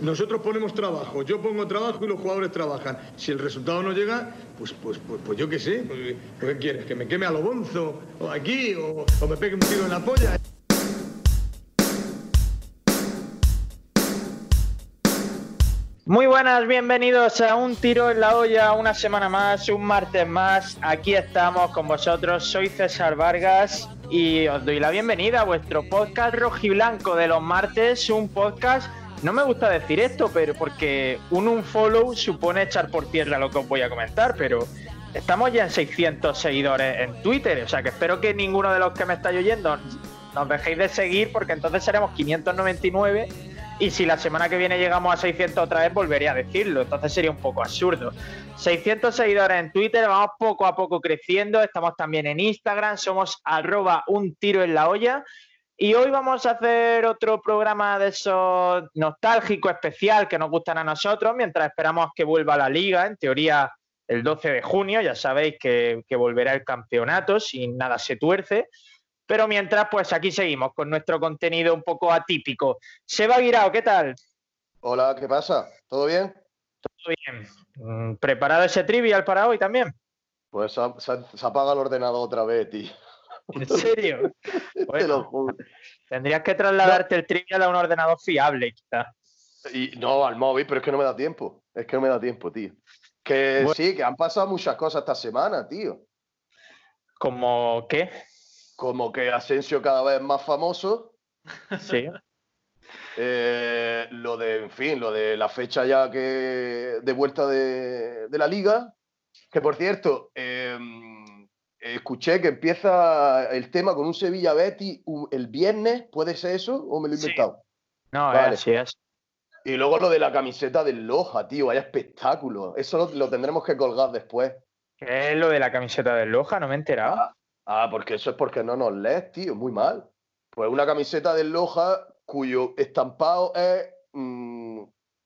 Nosotros ponemos trabajo, yo pongo trabajo y los jugadores trabajan. Si el resultado no llega, pues, pues, pues, pues yo qué sé, pues, ¿qué quieres? ¿Que me queme a lo bonzo? ¿O aquí? ¿O, o me pegue un tiro en la polla? Muy buenas, bienvenidos a Un Tiro en la Olla, una semana más, un martes más. Aquí estamos con vosotros, soy César Vargas y os doy la bienvenida a vuestro podcast rojiblanco de los martes, un podcast, no me gusta decir esto, pero porque un unfollow supone echar por tierra lo que os voy a comentar, pero estamos ya en 600 seguidores en Twitter, o sea que espero que ninguno de los que me estáis oyendo nos dejéis de seguir porque entonces seremos 599 y si la semana que viene llegamos a 600 otra vez, volvería a decirlo. Entonces sería un poco absurdo. 600 seguidores en Twitter, vamos poco a poco creciendo. Estamos también en Instagram, somos arroba un tiro en la olla. Y hoy vamos a hacer otro programa de esos nostálgico especial que nos gustan a nosotros, mientras esperamos que vuelva la liga, en teoría el 12 de junio, ya sabéis que, que volverá el campeonato, si nada se tuerce. Pero mientras, pues aquí seguimos con nuestro contenido un poco atípico. Seba Guirao, ¿qué tal? Hola, ¿qué pasa? ¿Todo bien? Todo bien. Mm, ¿Preparado ese trivial para hoy también? Pues se, se- se apaga el ordenador otra vez, tío. ¿En serio? Te lo Bueno, juro. tendrías que trasladarte el trivial a un ordenador fiable, quizá. Y, no, al móvil, pero es que no me da tiempo. Es que no me da tiempo, tío. Que Bueno. sí, que han pasado muchas cosas esta semana, tío. ¿Como qué? Como que Asensio cada vez más famoso. Sí. eh, lo de, en fin, lo de la fecha ya que de vuelta de, de la liga. Que por cierto, eh, escuché que empieza el tema con un Sevilla Betty el viernes. ¿Puede ser eso o me lo he Sí. inventado? No, Vale. así es. Y luego lo de la camiseta del Loja, tío, vaya espectáculo. Eso lo, lo tendremos que colgar después. ¿Qué es lo de la camiseta del Loja? No me he enterado. Ah, ah, porque eso es porque no nos lees, tío, muy mal. Pues una camiseta del Loja cuyo estampado es, mm,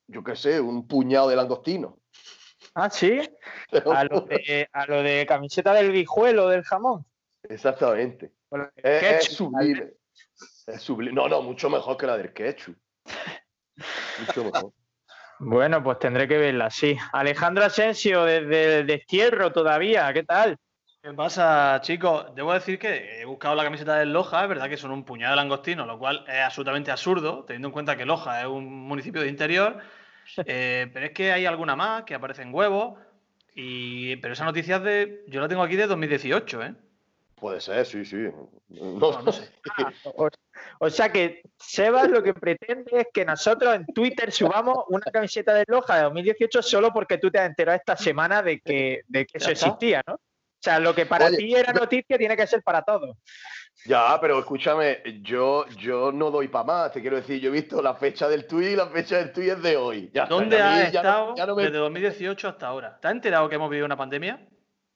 yo qué sé, un puñado de langostino. Ah, sí. A lo de, a lo de camiseta del guijuelo del jamón. Exactamente. O lo del Es, sublime. Es sublime. No, no, mucho mejor que la del ketchup. Mucho mejor. Bueno, pues tendré que verla, sí. Alejandro Asensio, desde el destierro todavía, ¿qué tal? ¿Qué pasa, chicos? Debo decir que he buscado la camiseta del Loja, es verdad que son un puñado de langostinos, lo cual es absolutamente absurdo, teniendo en cuenta que Loja es un municipio de interior. Eh, pero es que hay alguna más que aparecen huevos. Y, pero esa noticia es de. Yo la tengo aquí de 2018, ¿eh? Puede ser, sí, sí. No, no sé. O, o sea que Sebas lo que pretende es que nosotros en Twitter subamos una camiseta de Loja de 2018 solo porque tú te has enterado esta semana de que, de que eso existía, ¿no? O sea, lo que para Oye, ti era noticia tiene que ser para todos. Ya, pero escúchame, yo, yo no doy para más, te quiero decir, yo he visto la fecha del tuit y la fecha del tuit es de hoy. Ya está, ¿Dónde mí has ya no- estado ya no me- desde 2018 hasta ahora? ¿Te has enterado que hemos vivido una pandemia?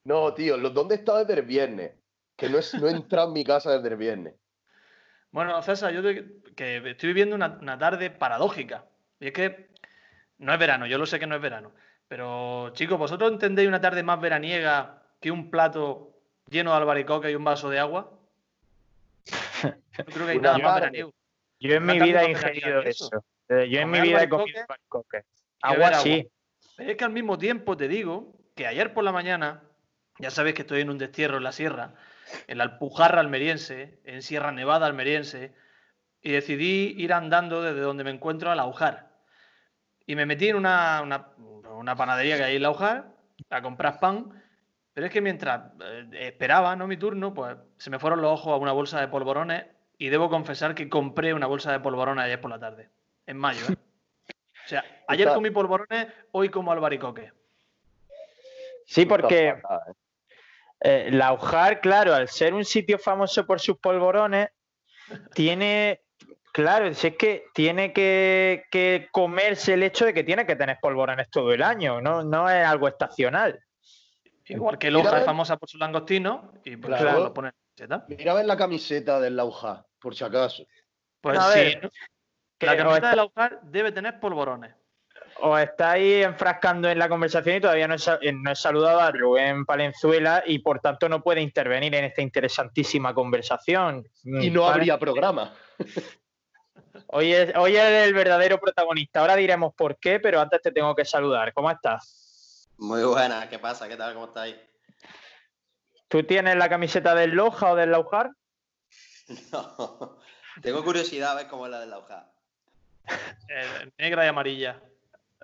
No, tío, lo- ¿dónde he estado desde el viernes? Que no, es, no he entrado en mi casa desde el viernes. Bueno, César, yo te- que estoy viviendo una, una tarde paradójica. Y es que no es verano, yo lo sé que no es verano. Pero, chicos, ¿vosotros entendéis una tarde más veraniega que un plato lleno de albaricoque y un vaso de agua? No creo que hay nada más veraniego. Yo en mi vida he ingerido eso. eso. Eh, Yo en mi vida he comido albaricoque. Agua sí. Pero es que al mismo tiempo te digo que ayer por la mañana, ya sabéis que estoy en un destierro en la sierra, en la Alpujarra almeriense, en Sierra Nevada almeriense, y decidí ir andando desde donde me encuentro al Aujar. Y me metí en una, una- una panadería que hay en el Aujar a comprar pan, pero es que mientras eh, esperaba ¿no? mi turno, pues se me fueron los ojos a una bolsa de polvorones y debo confesar que compré una bolsa de polvorones ayer por la tarde, en mayo. ¿eh? O sea, ayer comí polvorones, hoy como albaricoque. Sí, porque ¿eh? eh, la Ujar, claro, al ser un sitio famoso por sus polvorones, tiene, claro, si es que tiene que, que comerse el hecho de que tiene que tener polvorones todo el año, no, no es algo estacional. Igual que Loja es famosa por sus langostinos y por Claro. eso lo ponen en la camiseta. Mira a ver la camiseta del Lauja, por si acaso. Pues A sí, ver, Que la camiseta está- de Laujar debe tener polvorones. os estáis enfrascando en la conversación y todavía no he, eh, no he saludado a Rubén Palenzuela y por tanto no puede intervenir en esta interesantísima conversación. Y Mm, no Palen- habría programa. Hoy es, hoy es el verdadero protagonista. Ahora diremos por qué, pero antes te tengo que saludar. ¿Cómo estás? Muy buena, ¿qué pasa? ¿Qué tal? ¿Cómo estáis? ¿Tú tienes la camiseta del Loja o del Laujar? No, tengo curiosidad a ver cómo es la del Lauja. Eh, negra y amarilla.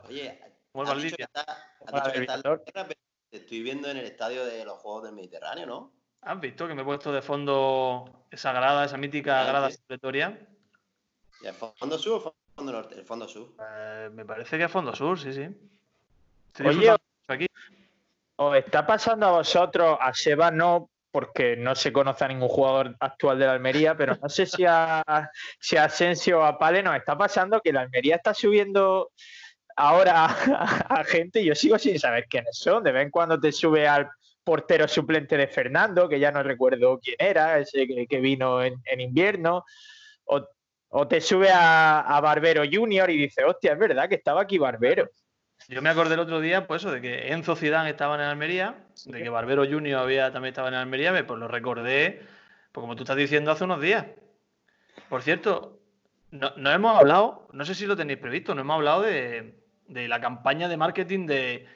Oye, el has dicho que está, has dicho que está la te estoy viendo en el estadio de los Juegos del Mediterráneo, ¿no? ¿Has visto que me he puesto de fondo esa grada, esa mítica Ah, grada sí. supletoria? ¿Y el fondo sur o fondo norte? El fondo sur. Eh, me parece que es fondo sur, sí, sí. Estoy Oye, aquí. ¿Os está pasando a vosotros, a Seba no, porque no se conoce a ningún jugador actual de la Almería, pero no sé si a, si Asensio o a Pale nos está pasando que la Almería está subiendo ahora a, gente y yo sigo sin saber quiénes son. De vez en cuando te sube al portero suplente de Fernando, que ya no recuerdo quién era, ese que, vino en, en invierno, o, o te sube a, a Barbero Junior y dice, hostia, es verdad que estaba aquí Barbero. Yo me acordé el otro día, pues eso, de que Enzo Zidane estaba en Almería, de que Barbero Junior había, también estaba en Almería, me- pues lo recordé, pues como tú estás diciendo, hace unos días. Por cierto, no, no hemos hablado, no sé si lo tenéis previsto, no hemos hablado de, de la campaña de marketing de,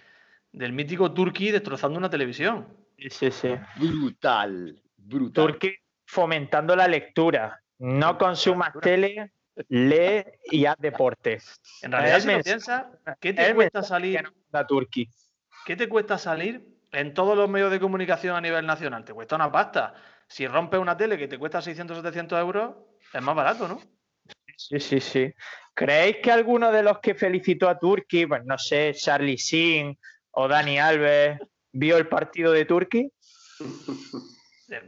del mítico Turkey destrozando una televisión. Sí, sí, sí. Brutal, brutal. Turki fomentando la lectura. No consumas tele, lee y haz deporte. En realidad, si lo piensas, ¿qué te cuesta salir? manda Turki. ¿Qué te cuesta salir en todos los medios de comunicación a nivel nacional? Te cuesta una pasta. Si rompes una tele que te cuesta 600 700 euros, es más barato, ¿no? Sí, sí, sí. ¿Creéis que alguno de los que felicitó a Turki, pues no sé, Charlie Sin o Dani Alves, vio el partido de Turki?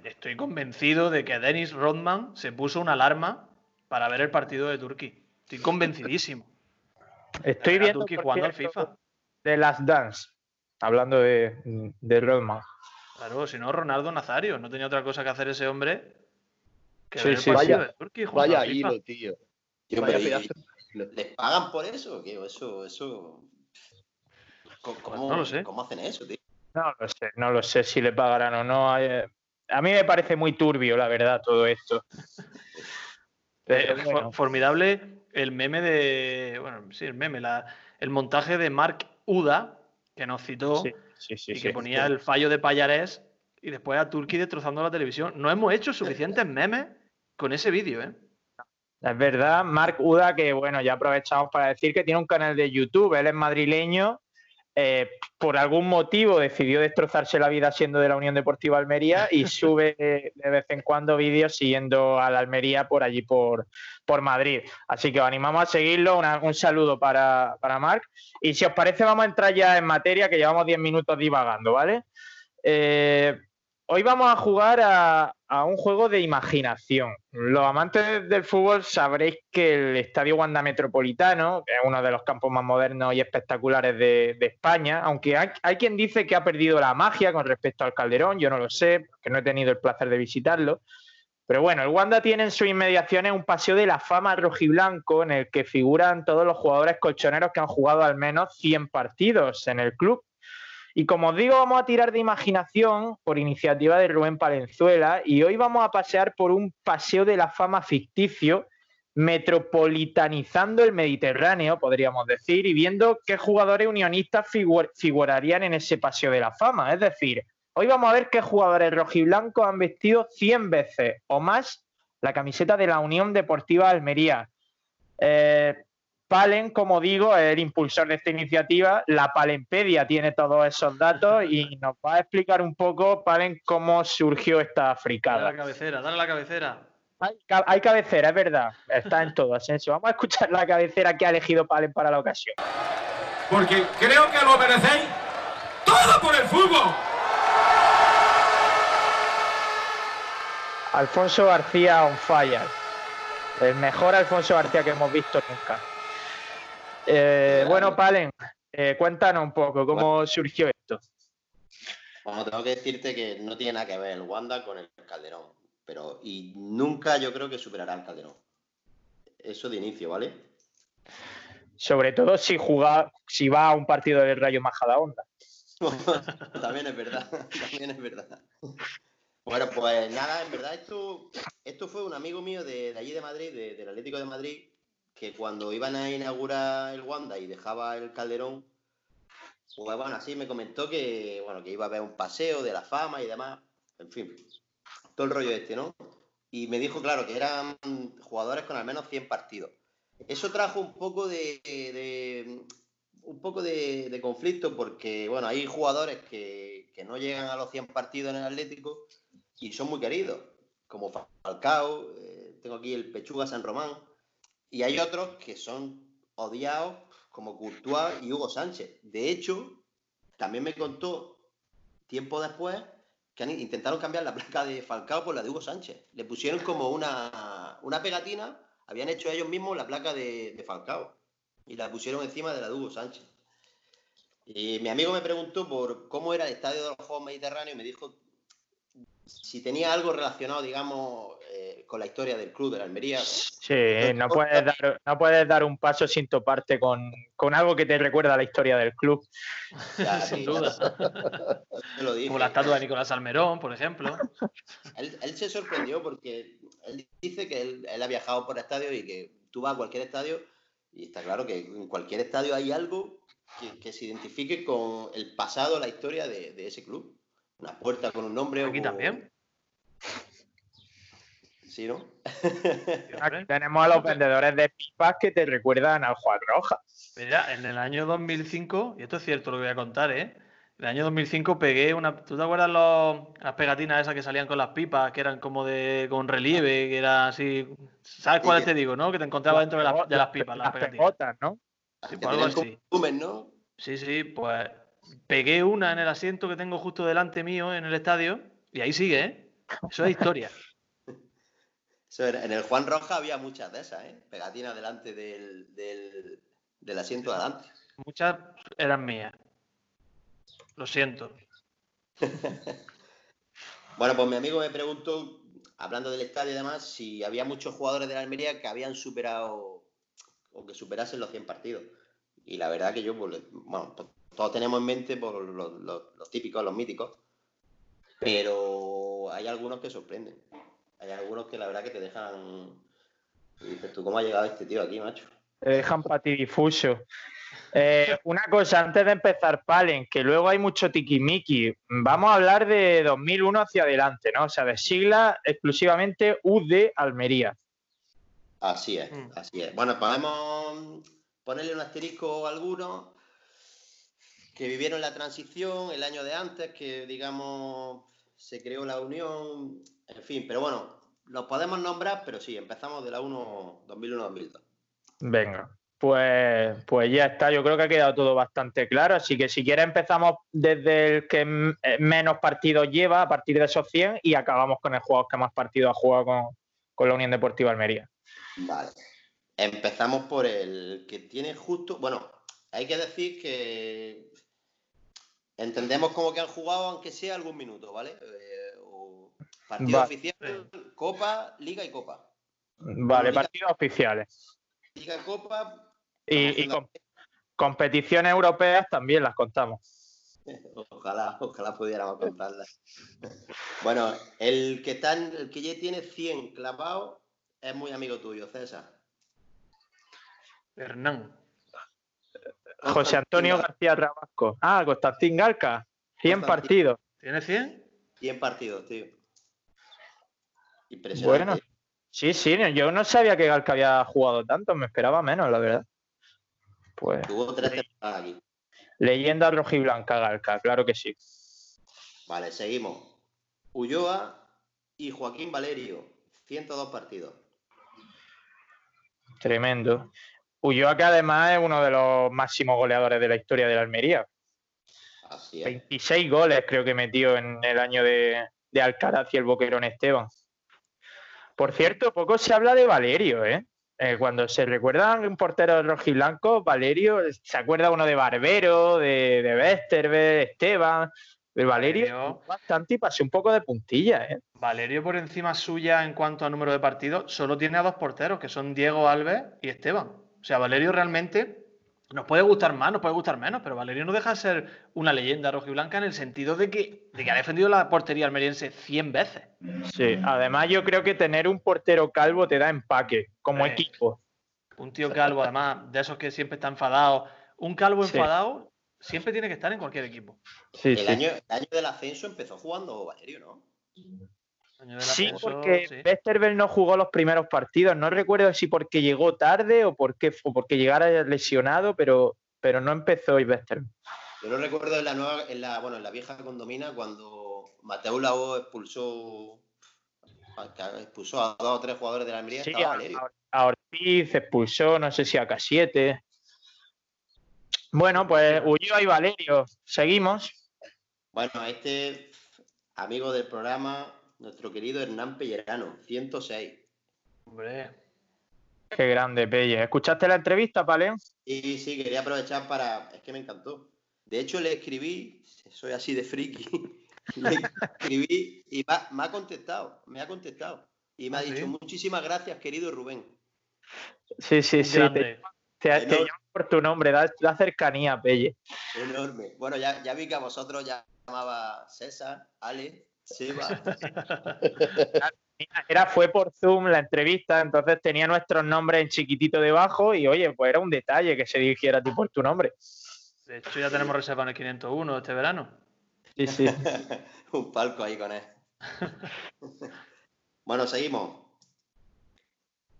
Estoy convencido de que Dennis Rodman se puso una alarma para ver el partido de Turquía. Estoy convencidísimo. Estoy viendo por jugando al FIFA. de las Dance, hablando de, de Rodman. Claro, si no, Ronaldo Nazario. No tenía otra cosa que hacer ese hombre que Sí, ver el sí, partido vaya- de Turquía jugando Vaya al FIFA. hilo, tío. Vaya pero ¿y- pedazo de- ¿Les pagan por eso? Eso, eso... ¿Cómo, Pues no lo sé. ¿Cómo hacen eso, tío? No lo sé, no lo sé si le pagarán o no. eh, A mí me parece muy turbio, la verdad, todo esto. Eh, bueno. formidable el meme de. Bueno, sí, el meme, la- el montaje de Mark Uda, que nos citó Sí, sí, sí, y que ponía el fallo de Payarés y después a Turquía destrozando la televisión. No hemos hecho suficientes memes con ese vídeo, ¿eh? Es verdad, Marc Uda, que bueno, ya aprovechamos para decir que tiene un canal de YouTube, él es madrileño, eh, por algún motivo decidió destrozarse la vida siendo de la Unión Deportiva Almería y sube de vez en cuando vídeos siguiendo a la Almería por allí, por, por Madrid. Así que os animamos a seguirlo, una- un saludo para, para Marc. Y si os parece, vamos a entrar ya en materia, que llevamos 10 minutos divagando, ¿vale? Eh, Hoy vamos a jugar a, un juego de imaginación. Los amantes del fútbol sabréis que el Estadio Wanda Metropolitano, que es uno de los campos más modernos y espectaculares de, España, aunque hay, hay quien dice que ha perdido la magia con respecto al Calderón, yo no lo sé, porque no he tenido el placer de visitarlo. Pero bueno, el Wanda tiene en sus inmediaciones un paseo de la fama rojiblanco en el que figuran todos los jugadores colchoneros que han jugado al menos 100 partidos en el club. Y como os digo, vamos a tirar de imaginación por iniciativa de Rubén Palenzuela y hoy vamos a pasear por un paseo de la fama ficticio, metropolitanizando el Mediterráneo, podríamos decir, y viendo qué jugadores unionistas figu- figurarían en ese paseo de la fama. Es decir, hoy vamos a ver qué jugadores rojiblancos han vestido 100 veces o más la camiseta de la Unión Deportiva Almería. Eh, Palen, como digo, es el impulsor de esta iniciativa. La Palempedia tiene todos esos datos y nos va a explicar un poco, Palen, cómo surgió esta Dale fricada. la cabecera, dale la cabecera. Hay, ca- hay cabecera, es verdad. Está en todo, Asensio. Vamos a escuchar la cabecera que ha elegido Palen para la ocasión. porque creo que lo merecéis todo por el fútbol. Alfonso García on fire. El mejor Alfonso García que hemos visto nunca. Eh, bueno, Palen, eh, cuéntanos un poco cómo surgió esto. Bueno, tengo que decirte que no tiene nada que ver el Wanda con el Calderón. Pero, y nunca yo creo que superará al Calderón. Eso de inicio, ¿vale? Sobre todo si juega, si va a un partido del Rayo Majadahonda. también es verdad, también es verdad. Bueno, pues nada, en verdad esto, esto fue un amigo mío de, de allí de Madrid, de- del Atlético de Madrid, que cuando iban a inaugurar el Wanda y dejaba el Calderón, pues bueno, así me comentó que, bueno, que iba a haber un paseo de la fama y demás, en fin, todo el rollo este, ¿no? Y me dijo, claro, que eran jugadores con al menos 100 partidos. Eso trajo un poco de, un poco de, de conflicto porque, bueno, hay jugadores que, que no llegan a los 100 partidos en el Atlético y son muy queridos, como Falcao, eh, tengo aquí el Pechuga San Román, y hay otros que son odiados, como Courtois y Hugo Sánchez. De hecho, también me contó tiempo después que intentaron cambiar la placa de Falcao por la de Hugo Sánchez. Le pusieron como una, una pegatina, habían hecho ellos mismos la placa de, de Falcao y la pusieron encima de la de Hugo Sánchez. Y mi amigo me preguntó por cómo era el estadio de los Juegos Mediterráneos y me dijo si tenía algo relacionado, digamos, eh, con la historia del club de la Almería. Sí, no puedes dar, no puedes dar un paso sin toparte con, con algo que te recuerda a la historia del club. Ya, Sin sí, duda. te lo dije. Como la estatua de Nicolás Almerón, por ejemplo. Él, él se sorprendió porque él dice que él, él ha viajado por estadios y que tú vas a cualquier estadio y está claro que en cualquier estadio hay algo que, que se identifique con el pasado, la historia de, de ese club. Una puerta con un nombre. o Aquí también. Sí, ¿no? Aquí tenemos a los vendedores de pipas que te recuerdan al Juan Roja. Mira, en el año 2005, y esto es cierto lo que voy a contar, ¿eh? En el año 2005 pegué una. ¿Tú te acuerdas los- las pegatinas esas que salían con las pipas, que eran como de con relieve, que era así. ¿Sabes cuáles te digo, no? Que te encontrabas dentro de, las- de las pipas, las Las pegatinas. pegotas, ¿no? Sí, pues algo así. volumen, ¿no? Sí, sí, pues pegué una en el asiento que tengo justo delante mío en el estadio y ahí sigue, ¿eh? Eso es historia. Eso era- en el Juan Roja había muchas de esas, ¿eh? Pegatinas delante del, del, del asiento de adelante. Muchas eran mías. Lo siento. Bueno, pues mi amigo me preguntó, hablando del estadio y demás, si había muchos jugadores de la Almería que habían superado o que superasen los 100 partidos. Y la verdad que yo, pues, bueno, pues, todos tenemos en mente por los, los- los típicos, los míticos, pero hay algunos que sorprenden. Hay algunos que la verdad que te dejan... y dices tú, ¿cómo ha llegado este tío aquí, macho? Te dejan patidifuso. Eh, una cosa, antes de empezar, Palen, que luego hay mucho tiquimiqui. Vamos a hablar de 2001 hacia adelante, ¿no? O sea, de sigla exclusivamente UD Almería. Así es, Mm. así es. Bueno, podemos ponerle un asterisco a algunos que vivieron la transición el año de antes, que digamos se creó la unión, en fin, pero bueno, los podemos nombrar, pero sí, empezamos de la 1 2001-2002. Venga, pues, pues ya está. Yo creo que ha quedado todo bastante claro. Así que si quieres empezamos desde el que eh, menos partidos lleva, a partir de esos 100, y acabamos con el jugador que más partidos ha jugado con, con la Unión Deportiva Almería. Vale. Empezamos por el que tiene justo, bueno, hay que decir que entendemos como que han jugado, aunque sea algún minuto, ¿vale? Eh, o partido Va. oficial, Copa, Liga y Copa. Vale, Liga- partidos oficiales. Liga y Copa, Y, y haciendo- com- competiciones europeas también las contamos. ojalá, ojalá pudiéramos contarlas. bueno, el que está en- el que ya tiene 100 clavados es muy amigo tuyo, César. Hernán. José Antonio García Rabasco. Ah, Constantín Galca. 100 Constantín. partidos. ¿Tiene 100? 100 partidos, tío. Impresionante. Bueno, sí, sí, yo no sabía que Galca había jugado tanto, me esperaba menos, la verdad. Pues Tuvo tres temporadas aquí. leyenda rojiblanca Galca, claro que sí. Vale, seguimos. Ulloa y Joaquín Valerio, 102 partidos. Tremendo. Ulloa que además es uno de los máximos goleadores de la historia de la Almería. Así es. 26 goles creo que metió en el año de, de Alcaraz y el Boquerón Esteban. Por cierto, poco se habla de Valerio, ¿eh? Eh, cuando se recuerdan un portero rojiblanco, Valerio, se acuerda uno de Barbero, de, de Westerberg, Esteban, de Valerio, Valerio. bastante y pasé un poco de puntilla, ¿eh? Valerio por encima suya en cuanto a número de partidos, solo tiene a dos porteros, que son Diego Alves y Esteban. O sea, Valerio realmente nos puede gustar más, nos puede gustar menos, pero Valerio no deja de ser una leyenda rojiblanca en el sentido de que, de que ha defendido la portería almeriense 100 veces. Sí, además yo creo que tener un portero calvo te da empaque como equipo. Un tío calvo, además, de esos que siempre está enfadado. Un calvo Sí. enfadado siempre tiene que estar en cualquier equipo. Sí, El, sí. año, el año del ascenso empezó jugando Valerio, ¿no? Sí, porque sí. No jugó los primeros partidos. No recuerdo si porque llegó tarde o porque, o porque llegara lesionado, pero, pero no empezó y Westerveld. Yo lo recuerdo en la nueva, en la, bueno, en la vieja condomina cuando Mateo Lao expulsó, a- expulsó a dos o tres jugadores de la Almería, Sí, estaba a, Valerio. a- a Ortiz expulsó, no sé si a K7. Bueno, pues huyó y Valerio. Seguimos. Bueno, este amigo del programa, nuestro querido Hernán Pellerano, 106. Hombre, Qué grande, Pelle. ¿Escuchaste la entrevista, Pale? Y sí, quería aprovechar para. Es que me encantó. De hecho, le escribí, soy así de friki, le escribí y me ha, me ha contestado, me ha contestado. Y me ha ¿Ah, dicho, sí? muchísimas gracias, querido Rubén. Sí, sí, sí. Te, grande. te- te llamo por tu nombre, da, da cercanía, Pelle. Enorme. Bueno, ya, ya vi que a vosotros ya llamaba César, Ale, Seba. Mira, Era, fue por Zoom la entrevista, entonces tenía nuestros nombres en chiquitito debajo y oye, pues era un detalle que se dirigiera a ti por tu nombre. De hecho, ya tenemos reserva en el 501 este verano. Sí, sí. Un palco ahí con él. bueno, seguimos.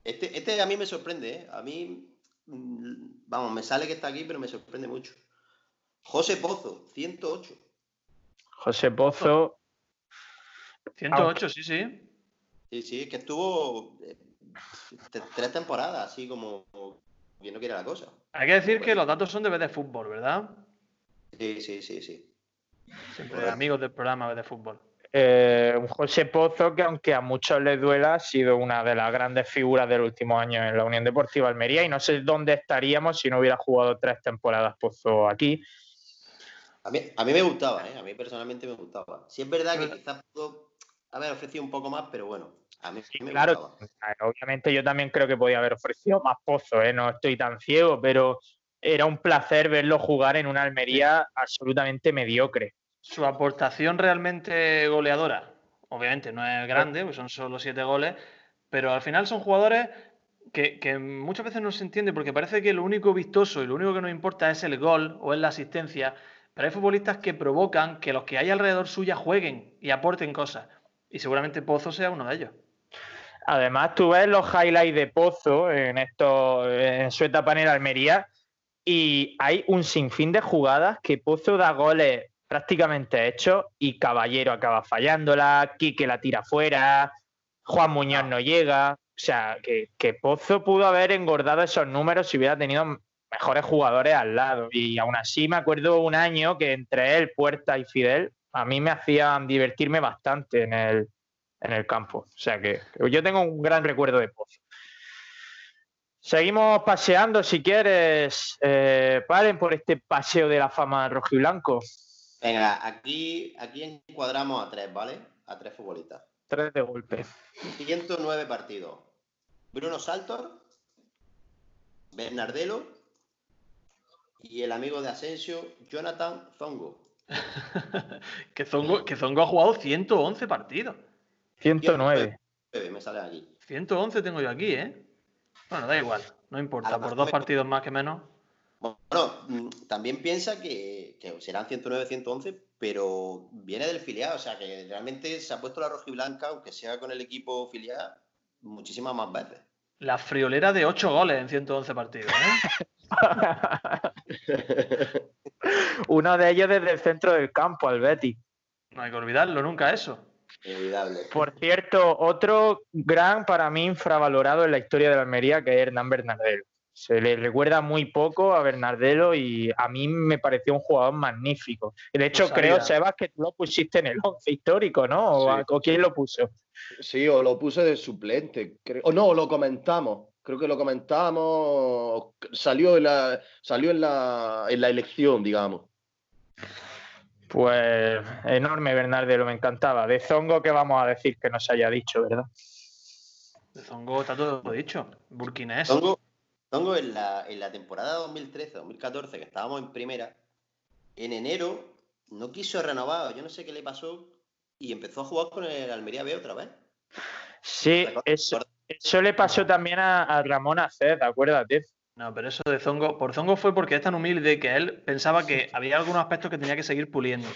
Este, este a mí me sorprende, ¿eh? A mí, mm, vamos, me sale que está aquí, pero me sorprende mucho. José Pozo, 108. José Pozo, 108, sí, sí. Sí, sí, es que estuvo eh, tres temporadas, así como bien no quiere la cosa. Hay que decir que los datos son de vez de fútbol, ¿verdad? Sí, sí, sí, sí. Siempre Correcto. amigos del programa de fútbol. eh, un José Pozo que aunque a muchos les duela, ha sido una de las grandes figuras del último año en la Unión Deportiva Almería y no sé dónde estaríamos si no hubiera jugado tres temporadas Pozo aquí. A mí, a mí me gustaba, ¿eh? A mí personalmente me gustaba. Sí es verdad que quizás pudo haber ofrecido un poco más, pero bueno, a mí Sí, me claro, gustaba. obviamente yo también creo que podía haber ofrecido más Pozo, ¿eh? no estoy tan ciego, pero era un placer verlo jugar en una Almería absolutamente mediocre. Su aportación realmente goleadora, obviamente no es grande, pues son solo siete goles, pero al final son jugadores que, que muchas veces no se entiende porque parece que lo único vistoso y lo único que nos importa es el gol o es la asistencia, pero hay futbolistas que provocan que los que hay alrededor suya jueguen y aporten cosas. Y seguramente Pozo sea uno de ellos. Además, tú ves los highlights de Pozo en, esto, en su etapa en el Almería y hay un sinfín de jugadas que Pozo da goles prácticamente hechos y Caballero acaba fallándola, Quique la tira fuera, Juan Muñoz no llega. O sea, que, que Pozo pudo haber engordado esos números si hubiera tenido mejores jugadores al lado. Y aún así me acuerdo un año que entre él, Puerta y Fidel, a mí me hacían divertirme bastante en el, en el campo. O sea que yo tengo un gran recuerdo de Pozo. Seguimos paseando, si quieres, eh, paren por este paseo de la fama rojiblanco. Venga, aquí, aquí encuadramos a tres, ¿vale? A tres futbolistas. Tres de golpe. 109 partidos. Bruno Saltor, Bernardelo y el amigo de Asensio, Jonathan Zongo. que, Zongo, que Zongo ha jugado 111 partidos. 109. Eh, Me sale aquí. 111 tengo yo aquí, ¿eh? Bueno, da igual, no importa, por dos partidos más que menos. Bueno, mm, también piensa que, que serán 109, 111, pero viene del filial, o sea que realmente se ha puesto la rojiblanca, aunque sea con el equipo filial, muchísimas más veces. La friolera de 8 goles en 111 partidos, ¿eh? Uno de ellos desde el centro del campo, al Betis. No hay que olvidarlo nunca eso. Inolvidable. Por cierto, otro gran para mí infravalorado en la historia de la Almería, que es Hernán Bernardelo. Se le recuerda muy poco a Bernardelo y a mí me pareció un jugador magnífico. De hecho, creo, Sebas, que tú lo pusiste en el once histórico, ¿no? ¿O, Sí. a- o quién lo puso? Sí, o lo puse de suplente. creo- O no, lo comentamos. Creo que lo comentamos. Salió en la, salió en la, en la elección, digamos. Pues enorme Bernardelo, me encantaba. De Zongo, que vamos a decir que no se haya dicho, ¿verdad? De Zongo está todo dicho. Burkinés. Zongo, Zongo en, la, en la temporada 2013-2014, que estábamos en primera, en enero no quiso renovar, yo no sé qué le pasó, y empezó a jugar con el Almería B otra vez. Sí, eso, Eso le pasó también a, a Ramón Aced, acuérdate. No, pero eso de Zongo, por Zongo fue porque es tan humilde que él pensaba que había algunos aspectos que tenía que seguir puliendo.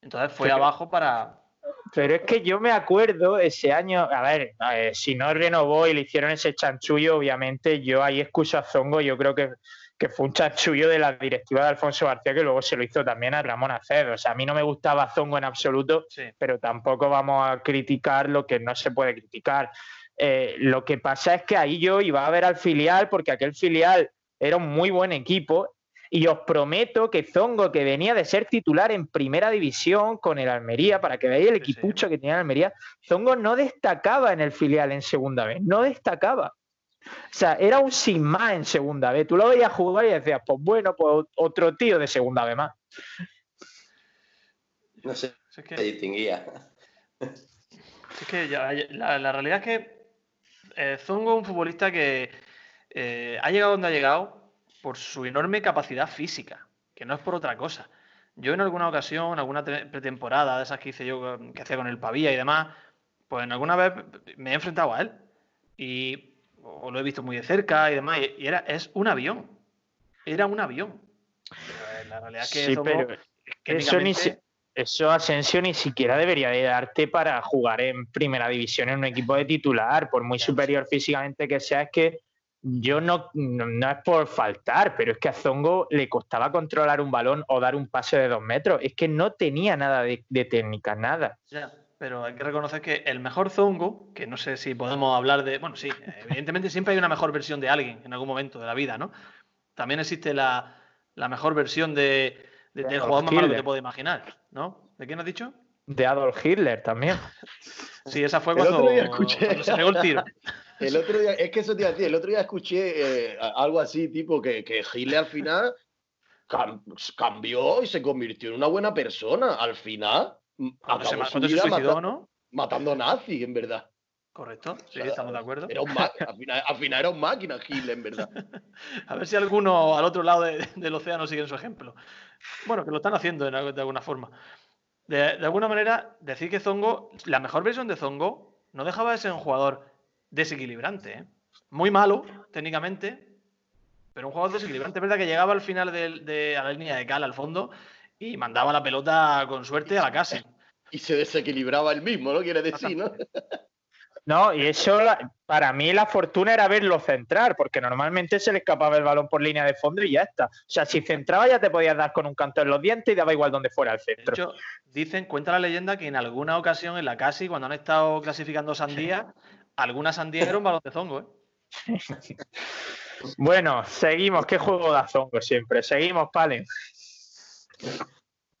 Entonces fue Pero- abajo para. Pero es que yo me acuerdo ese año, a ver, si no renovó y le hicieron ese chanchullo, obviamente yo ahí excuso a Zongo, yo creo que, que fue un chanchullo de la directiva de Alfonso García que luego se lo hizo también a Ramón Acedo. O sea, a mí no me gustaba Zongo en absoluto, Sí. pero tampoco vamos a criticar lo que no se puede criticar. Eh, lo que pasa es que ahí yo iba a ver al filial porque aquel filial era un muy buen equipo y os prometo que Zongo, que venía de ser titular en primera división con el Almería, para que veáis el equipucho que tenía el Almería, Zongo no destacaba en el filial en segunda vez, no destacaba. O sea, era un sin más en segunda vez. Tú lo veías jugar y decías, pues bueno, pues otro tío de segunda vez más. No sé, Si Es que, se distinguía. es que ya- ya- la, la realidad es que eh, Zongo es un futbolista que eh, ha llegado donde ha llegado por su enorme capacidad física, que no es por otra cosa. Yo en alguna ocasión, alguna pretemporada de esas que hice yo, que hacía con el Pavía y demás, pues en alguna vez me he enfrentado a él y o lo he visto muy de cerca y demás, y, y era, es un avión. Era un avión. Pero, eh, la realidad es que Sí, Zongo, pero eso, ni técnicamente- si- eso Asensio ni siquiera debería de darte para jugar en primera división en un equipo de titular, por muy superior físicamente que sea, es que yo no, no, es por faltar, pero es que a Zongo le costaba controlar un balón o dar un pase de dos metros, es que no tenía nada de, técnica, nada. Ya, pero hay que reconocer que el mejor Zongo, que no sé si podemos hablar de. Bueno, sí, evidentemente siempre hay una mejor versión de alguien en algún momento de la vida, ¿no? También existe la, la mejor versión de, de- De del jugador más malo que te puedo imaginar, ¿no? ¿De quién has dicho? De Adolf Hitler también. Sí, esa fue El cuando, otro día escuché- cuando se pegó el tiro. El otro día, es que eso te iba a decir, el otro día escuché eh, algo así, tipo que, que Hitler al final cam- cambió y se convirtió en una buena persona. Al final, Cuando se, acabó su cuando se vida suicidó, mata- ¿no? matando nazis, en verdad. Correcto, sí, O sea, estamos de acuerdo. Era un al, final, al final era un máquina Hitler, en verdad. A ver si alguno al otro lado de- del océano sigue su ejemplo. Bueno, que lo están haciendo de alguna forma. De, de alguna manera, decir que Zongo, la mejor versión de Zongo, no dejaba de ser un jugador desequilibrante. ¿eh? Muy malo, técnicamente, pero un jugador desequilibrante. Es verdad que llegaba al final de, a la línea de cal, al fondo, y mandaba la pelota con suerte a la casa. Y se desequilibraba él mismo, ¿no? Quiere decir, ¿no? No, y eso la- para mí la fortuna era verlo centrar, porque normalmente se le escapaba el balón por línea de fondo y ya está. O sea, si centraba ya te podías dar con un canto en los dientes y daba igual donde fuera el De centro. hecho, dicen, cuenta la leyenda que en alguna ocasión en la Casi, cuando han estado clasificando sandía, alguna sandía era un balón de Zongo. ¿eh? Bueno, seguimos. ¿Qué juego da Zongo siempre? Seguimos, Palen.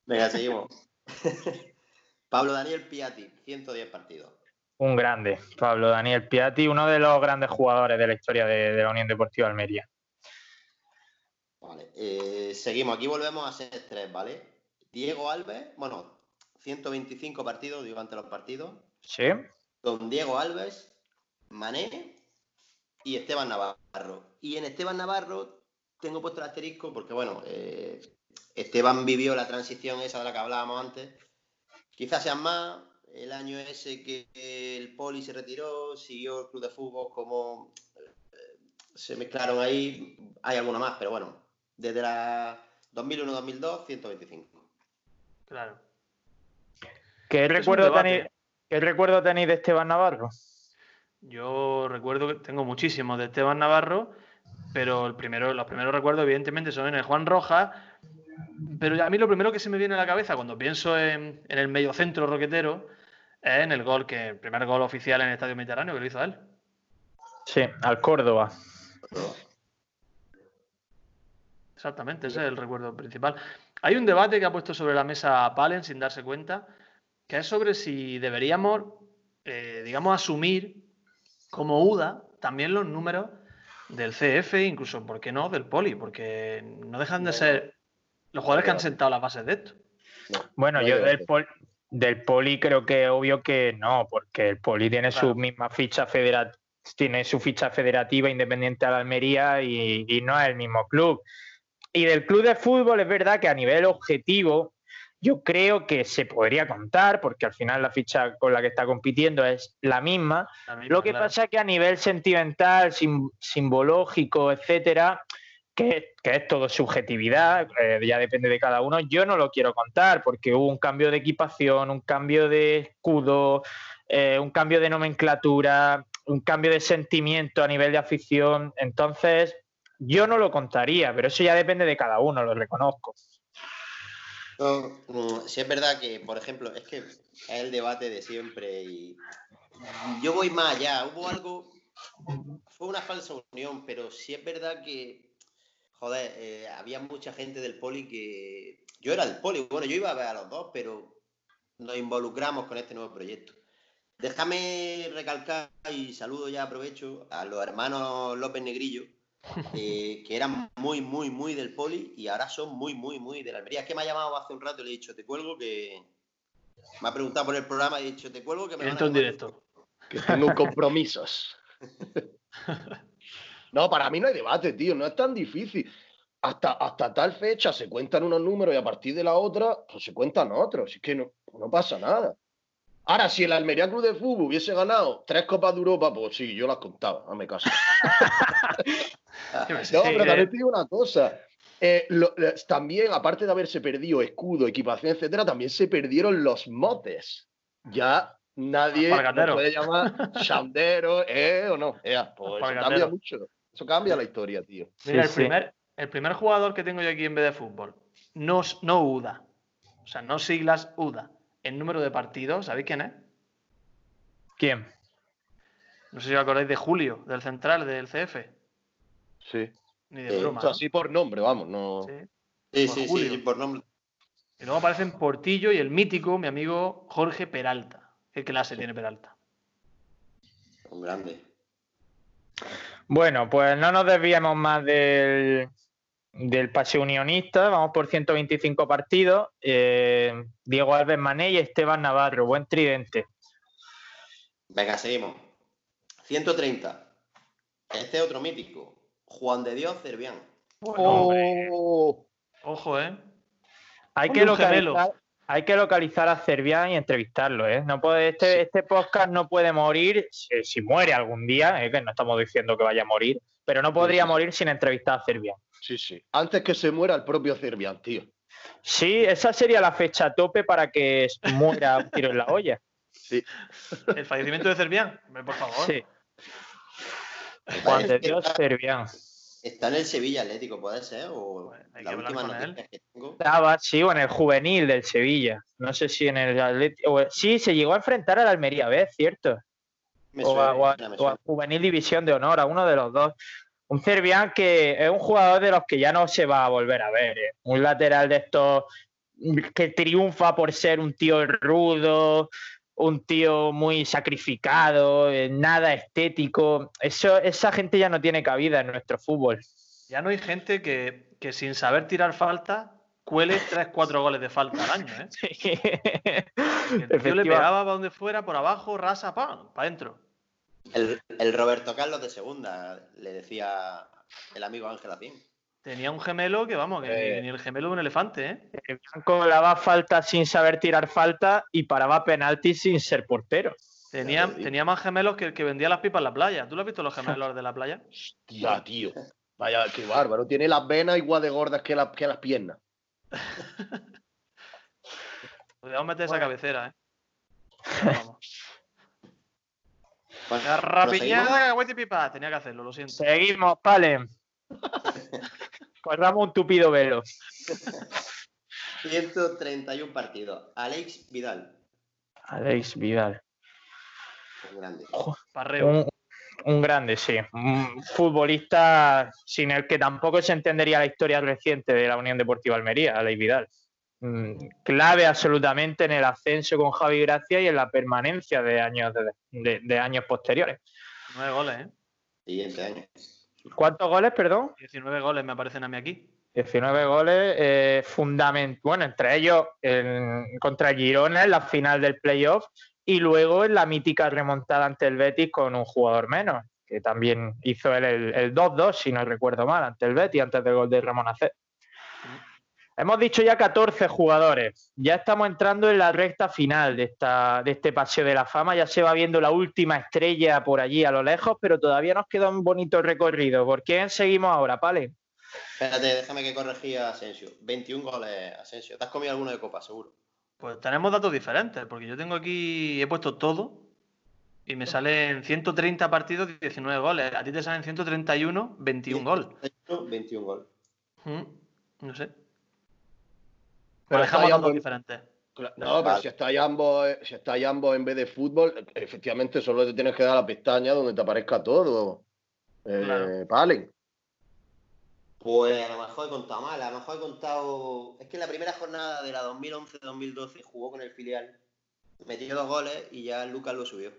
Venga, seguimos. Pablo Daniel Piatti, 110 partidos. Un grande, Pablo Daniel Piatti, uno de los grandes jugadores de la historia de, de la Unión Deportiva Almería. Vale, eh, seguimos. Aquí volvemos a ser tres, ¿vale? Diego Alves, bueno, 125 partidos, digo ante los partidos. ¿Sí? Don Diego Alves, Mané y Esteban Navarro. Y en Esteban Navarro tengo puesto el asterisco porque, bueno, eh, Esteban vivió la transición esa de la que hablábamos antes. Quizás sean más. El año ese que el Poli se retiró, siguió el club de fútbol como eh, se mezclaron ahí. Hay alguna más, pero bueno, desde la 2001-2002, 125. Claro. ¿Qué recuerdo, tenéis. ¿Qué recuerdo tenéis de Esteban Navarro? Yo recuerdo que tengo muchísimos de Esteban Navarro, pero el primero, los primeros recuerdos, evidentemente, son en el Juan Rojas. Pero a mí lo primero que se me viene a la cabeza cuando pienso en, en el mediocentro roquetero en el gol, que el primer gol oficial en el Estadio Mediterráneo que lo hizo él. Sí, al Córdoba. Exactamente, ese es el recuerdo principal. Hay un debate que ha puesto sobre la mesa Palen sin darse cuenta, que es sobre si deberíamos, eh, digamos, asumir como UDA también los números del CF, incluso, ¿por qué no?, del Poli, porque no dejan de ser los jugadores que han sentado las bases de esto. Bueno, No yo del, debate. Del Poli creo que obvio que no, porque el Poli tiene Claro. su misma ficha federativa, tiene su ficha federativa independiente a la Almería y, y no es el mismo club. Y del club de fútbol es verdad que a nivel objetivo yo creo que se podría contar, porque al final la ficha con la que está compitiendo es la misma. La misma, Lo que claro. pasa es que a nivel sentimental, sim- simbológico, etcétera, que, es todo subjetividad, eh, ya depende de cada uno, yo no lo quiero contar porque hubo un cambio de equipación, un cambio de escudo, eh, un cambio de nomenclatura, un cambio de sentimiento a nivel de afición. Entonces, yo no lo contaría, pero eso ya depende de cada uno, lo reconozco. No, sí es verdad que, por ejemplo, es que es el debate de siempre y yo voy más allá. Hubo algo, fue una falsa unión, pero sí es verdad que, joder, eh, había mucha gente del poli que... Yo era del poli, bueno, yo iba a ver a los dos, pero nos involucramos con este nuevo proyecto. Déjame recalcar y saludo ya, aprovecho, a los hermanos López Negrillo, eh, que eran muy, muy, muy del poli y ahora son muy, muy, muy de la Almería. Es que me ha llamado hace un rato y le he dicho, te cuelgo que... Me ha preguntado por el programa y he dicho, te cuelgo que me Directo en llamar". directo. Que tengo compromisos. No, para mí no hay debate, tío, no es tan difícil. Hasta, hasta tal fecha se cuentan unos números y a partir de la otra, pues se cuentan otros. Es que no, no pasa nada. Ahora, si el Almería Club de Fútbol hubiese ganado tres Copas de Europa, pues sí, yo las contaba, hazme caso. No, pero eh, también te digo una cosa. Eh, lo- eh, también, aparte de haberse perdido escudo, equipación, etcétera, también se perdieron los motes. Ya nadie puede llamar chandero, ¿eh? O no. Ea, pues cambia mucho. Eso cambia la historia, tío. Mira, Sí, el, sí. primer, el primer jugador que tengo yo aquí en vez de fútbol, no, no UDA, o sea, no siglas UDA, en número de partidos, ¿sabéis quién es? ¿Quién? No sé si os acordáis de Julio, del central del CF, Sí. ni de Sí, broma. O sea, ¿no? sí por nombre, vamos, no. Sí. Sí, Por sí, sí, por nombre. Y luego aparecen Portillo y el mítico, mi amigo Jorge Peralta. ¿Qué clase tiene Peralta? Un grande. Bueno, pues no nos desviemos más del, del pase unionista. Vamos por 125 partidos. Eh, Diego Alves Mané y Esteban Navarro. Buen tridente. Venga, seguimos. 130. Este es otro mítico. Juan de Dios Cervián. Oh, Ojo, ¿eh? Hay que, localizar, hay que localizar a Cervián y entrevistarlo. ¿eh? No puede, este, Sí. este podcast no puede morir si, si muere algún día. ¿eh? Que no estamos diciendo que vaya a morir. Pero no podría sí. morir sin entrevistar a Cervián. sí, sí. Antes que se muera el propio Cervián, tío. Sí, esa sería la fecha tope para que muera un tiro en la olla. Sí. El fallecimiento de Cervián. Por favor. Sí. Juan de Dios Cervián. Está en el Sevilla Atlético, ¿puede ser? O que la última noticia que tengo. Estaba, sí, o en el juvenil del Sevilla. No sé si en el Atleti- o- Sí, se llegó a enfrentar al Almería, ¿ves? Cierto. Me o, suena, a, o a- me o a suena. juvenil división de honor, a uno de los dos. Un Cervián que es un jugador de los que ya no se va a volver a ver. ¿eh? Un lateral de estos que triunfa por ser un tío rudo, un tío muy sacrificado, eh, nada estético. Eso, esa gente ya no tiene cabida en nuestro fútbol. Ya no hay gente que, que sin saber tirar falta cuele 3-4 goles de falta al año, ¿eh? Que El tío le pegaba para donde fuera, por abajo, rasa, ¡pam! Para adentro. El, el Roberto Carlos de segunda, le decía el amigo Ángel Acín. Tenía un gemelo que, vamos, que Eh. ni el gemelo de un elefante, ¿eh? El Blanco daba falta sin saber tirar falta y paraba penalti sin ser portero. Tenía, tenía más gemelos que el que vendía las pipas en la playa. ¿Tú lo has visto los gemelos de la playa? Tía, tío. Vaya, qué bárbaro. Tiene las venas igual de gordas que, las que las piernas. Podríamos meter esa cabecera, ¿eh? Vamos. Bueno, La rapiñada, pipa. Tenía que hacerlo, lo siento. Seguimos, Pale. Corramos un tupido velo. 131 partidos. Alex Vidal. Alex Vidal. Un grande. Parreo. Un, un grande, sí. Un futbolista sin el que tampoco se entendería la historia reciente de la Unión Deportiva Almería, Alex Vidal. Mm, Clave absolutamente en el ascenso con Javi Gracia y en la permanencia de años, de, de- de años posteriores. 19 goles, ¿eh? Siguiente año. ¿Cuántos goles, perdón? 19 goles me aparecen a mí aquí. 19 goles, eh, fundament- bueno, entre ellos en- contra Girona en la final del playoff y luego en la mítica remontada ante el Betis con un jugador menos, que también hizo él el, el 2-2, si no recuerdo mal, ante el Betis, antes del gol de Ramón Acet. Hemos dicho ya 14 jugadores. Ya estamos entrando en la recta final de, esta, de este paseo de la fama. Ya se va viendo la última estrella por allí a lo lejos, pero todavía nos queda un bonito recorrido. ¿Por quién seguimos ahora, Pale? Espérate, déjame que corregía a Asensio. 21 goles, Asensio. ¿Te has comido alguno de copa, seguro? Pues tenemos datos diferentes, porque yo tengo aquí, he puesto todo y me salen 130 partidos, 19 goles. A ti te salen 131, 21 goles. 21 goles. Mm, No sé. Pero datos ya- diferentes. No, pero Vale. si estáis ambos, eh, si estáis ambos en vez de fútbol, efectivamente solo te tienes que dar la pestaña donde te aparezca todo. Eh, Claro. Palen. Pues a lo mejor he contado mal, a lo mejor he contado. Es que en la primera jornada de la 2011-2012 jugó con el filial, metió dos goles y ya Lucas lo subió.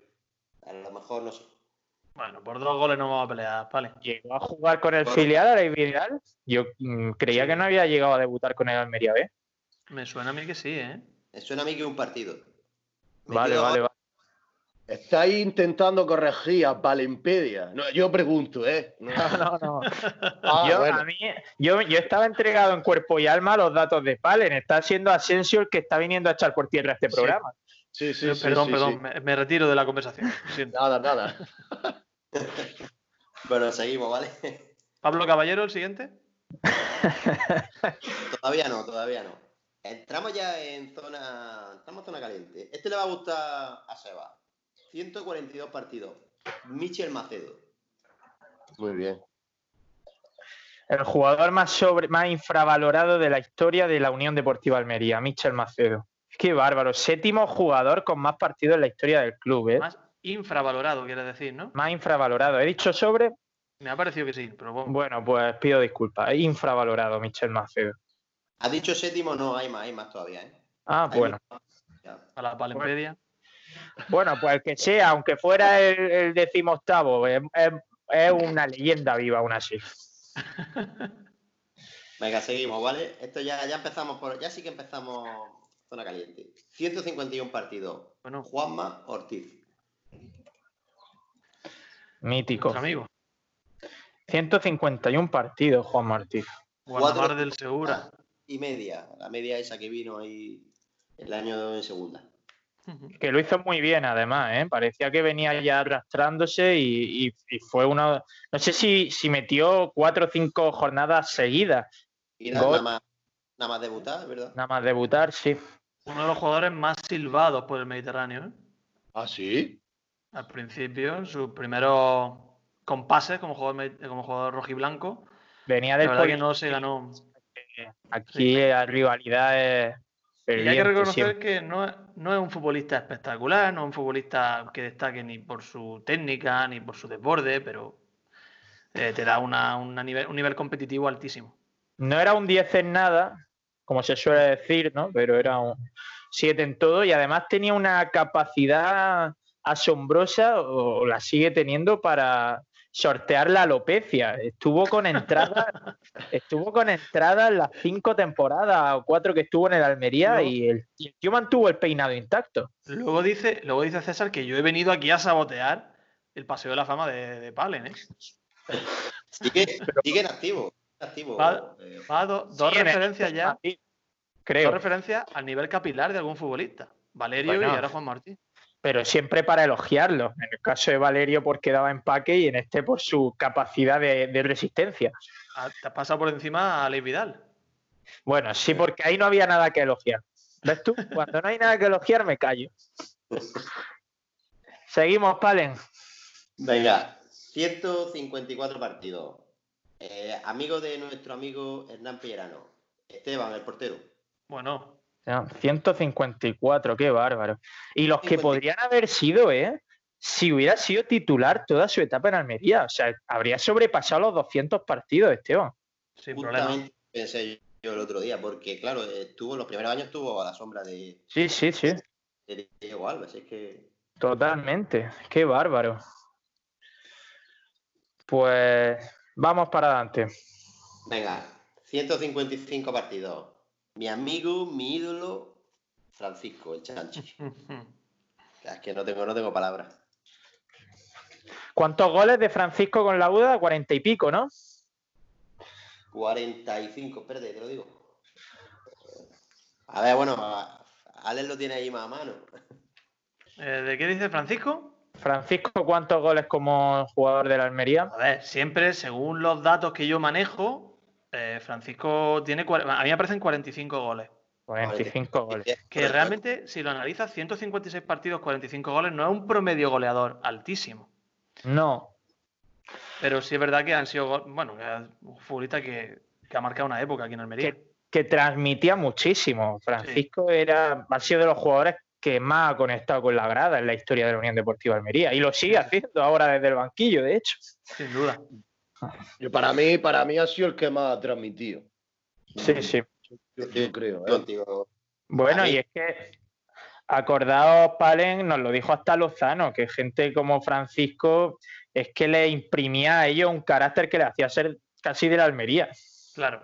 A lo mejor no sé. Bueno, por dos goles no vamos a pelear, vale. ¿Llegó a jugar con el Bueno. filial a Vidal? Yo mm, creía Sí. que no había llegado a debutar con el Almería B. Me suena a mí que sí, ¿eh? Me suena a mí que un partido. Vale, vale, vale. Estáis intentando corregir a Palempedia. No, yo pregunto, ¿eh? No. No, no. Ah, yo, bueno. a mí, yo, yo estaba entregado en cuerpo y alma a los datos de Palen. Está siendo Asensio el que está viniendo a echar por tierra este programa. Sí, sí, Pero- sí, perdón, sí, perdón, sí. Me, me retiro de la conversación. Nada, nada. Bueno, seguimos, ¿vale? Pablo Caballero, el siguiente. todavía no, todavía no. Entramos ya en zona. Entramos en zona caliente. Este le va a gustar a Seba. 142 partidos. Michel Macedo. Muy bien. El jugador más, sobre, más infravalorado de la historia de la Unión Deportiva Almería, Michel Macedo. Qué bárbaro. Séptimo jugador con más partidos en la historia del club, ¿eh? Más infravalorado, quieres decir, ¿no? Más infravalorado. ¿He dicho sobre? Me ha parecido que sí, pero bueno. Bueno, pues pido disculpas. Infravalorado, Michel Macedo. ¿Has dicho séptimo? No, hay más, hay más todavía, ¿eh? Ah, Hay bueno. A la Palempedia. Bueno, pues el que sea, aunque fuera el, el decimoctavo, es, es- es una leyenda viva aún así. Venga, seguimos, ¿vale? Esto ya, ya empezamos por. Ya sí que empezamos zona caliente. 151 partidos. Bueno, Juanma Ortiz. Mítico. amigo. 151 partidos, Juan Martí. Guardamar del Segura. Y media. La media esa que vino ahí el año en segunda. Que lo hizo muy bien, además, ¿eh? Parecía que venía ya arrastrándose y, y- y fue una. No sé si, si metió cuatro o cinco jornadas seguidas, Y nada, nada más, nada más debutar, ¿verdad? nada más debutar, sí. Uno de los jugadores más silbados por el Mediterráneo. ¿eh? ¿Ah, sí? Al principio, sus primeros compases como jugador, como jugador rojiblanco. Venía La del verdad que no se ganó. Aquí la rivalidad es. Y hay que reconocer que no es, no es un futbolista espectacular, no es un futbolista que destaque ni por su técnica ni por su desborde, pero eh, te da una- una nivel, un nivel competitivo altísimo. No era un 10 en nada, como se suele decir, ¿no? Pero era un 7 en todo y además tenía una capacidad asombrosa, o la sigue teniendo, para sortear la alopecia. Estuvo con entrada, estuvo con entrada en las cinco temporadas o cuatro que estuvo en el Almería No. y, el, y el tío mantuvo el peinado intacto. Luego dice, luego dice César que yo he venido aquí a sabotear el paseo de la fama de, de Palen. ¿eh? Sigue, sigue en activo. en activo. Va- eh, Va a do- dos Sí, en el- referencias ya, dos referencias al nivel capilar de algún futbolista. Valerio Bueno. y ahora Juan Martín. Pero siempre para elogiarlo. En el caso de Valerio porque daba empaque y en este por su capacidad de- de resistencia. Ah, Te has pasado por encima a Alex Vidal. Bueno, sí, porque ahí no había nada que elogiar. ¿Ves tú? Cuando no hay nada que elogiar, me callo. Seguimos, Palen. Venga, 154 partidos. Eh, amigo de nuestro amigo Hernán Pellerano. Esteban, el portero. Bueno, No, 154, qué bárbaro. Y los que 50. podrían haber sido, ¿eh? Si hubiera sido titular toda su etapa en Almería. O sea, habría sobrepasado los 200 partidos, Esteban. sin problema. Pensé yo el otro día, porque claro, estuvo, los primeros años estuvo a la sombra de, Sí, sí, sí. de Diego Alves. Es que Totalmente. Qué bárbaro. Pues vamos para adelante. Venga, 155 partidos. Mi amigo, mi ídolo, Francisco, el Chanchi. Es que no tengo, no tengo palabras. ¿Cuántos goles de Francisco con la UDA? Cuarenta y pico, ¿no? 45, espérate, te lo digo. A ver, bueno, a- Alex lo tiene ahí más a mano. Eh, ¿De qué dice Francisco? Francisco, ¿cuántos goles como jugador de la Almería? A ver, siempre, según los datos que yo manejo, eh, Francisco tiene. A mí me parecen 45 goles. 45 goles. Que realmente, si lo analizas, 156 partidos, 45 goles, no es un promedio goleador altísimo. No, Pero sí es verdad que han sido. Bueno, un futbolista que, que ha marcado una época aquí en Almería. que, que transmitía muchísimo. Francisco era, ha sido de los jugadores que más ha conectado con la grada en la historia de la Unión Deportiva Almería. Y lo sigue haciendo ahora desde el banquillo, de hecho. Sin duda. Yo, para, mí, para mí ha sido el que más ha transmitido. Sí, sí. Yo, yo creo. ¿eh? Bueno, y es que, acordaos, Palen, nos lo dijo hasta Lozano, que gente como Francisco es que le imprimía a ellos un carácter que le hacía ser casi de la Almería. Claro.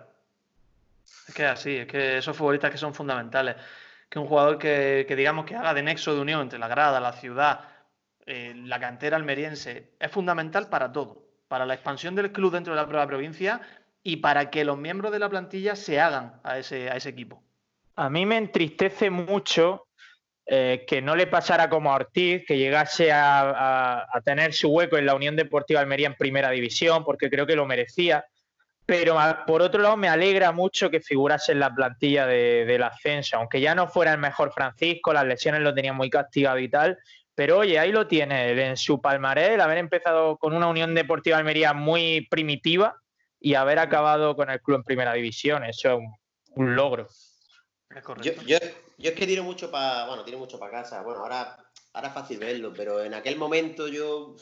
Es que es así, es que esos futbolistas que son fundamentales. Que un jugador que, que digamos que haga de nexo de unión entre la grada, la ciudad, eh, la cantera almeriense, es fundamental para todo. Para la expansión del club dentro de la propia provincia y para que los miembros de la plantilla se hagan a ese, equipo. A mí me entristece mucho eh, que no le pasara como a Ortiz, que llegase a, tener su hueco en la Unión Deportiva Almería en primera división, porque creo que lo merecía. Pero por otro lado, me alegra mucho que figurase en la plantilla de- del ascenso, aunque ya no fuera el mejor Francisco, las lesiones lo tenían muy castigado y tal. Pero oye, ahí lo tiene, él en su palmarés, el haber empezado con una Unión Deportiva Almería muy primitiva y haber acabado con el club en primera división. Eso es un- un logro. Es Yo, correcto. yo, yo es que tiro mucho para. Bueno, tiro mucho para casa. Bueno, ahora, ahora es fácil verlo, pero en aquel momento yo.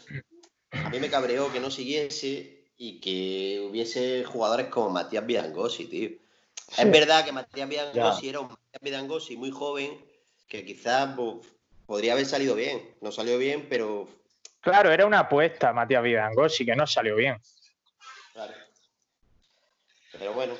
A mí me cabreó que no siguiese y que hubiese jugadores como Matías Vidangosi, tío. Es verdad que Matías Vidangosi era un Matías Vidangosi muy joven que quizás pues, podría haber salido bien. No salió bien, pero. Claro, era una apuesta, Matías Vidangosi, que no salió bien. Claro. Pero bueno.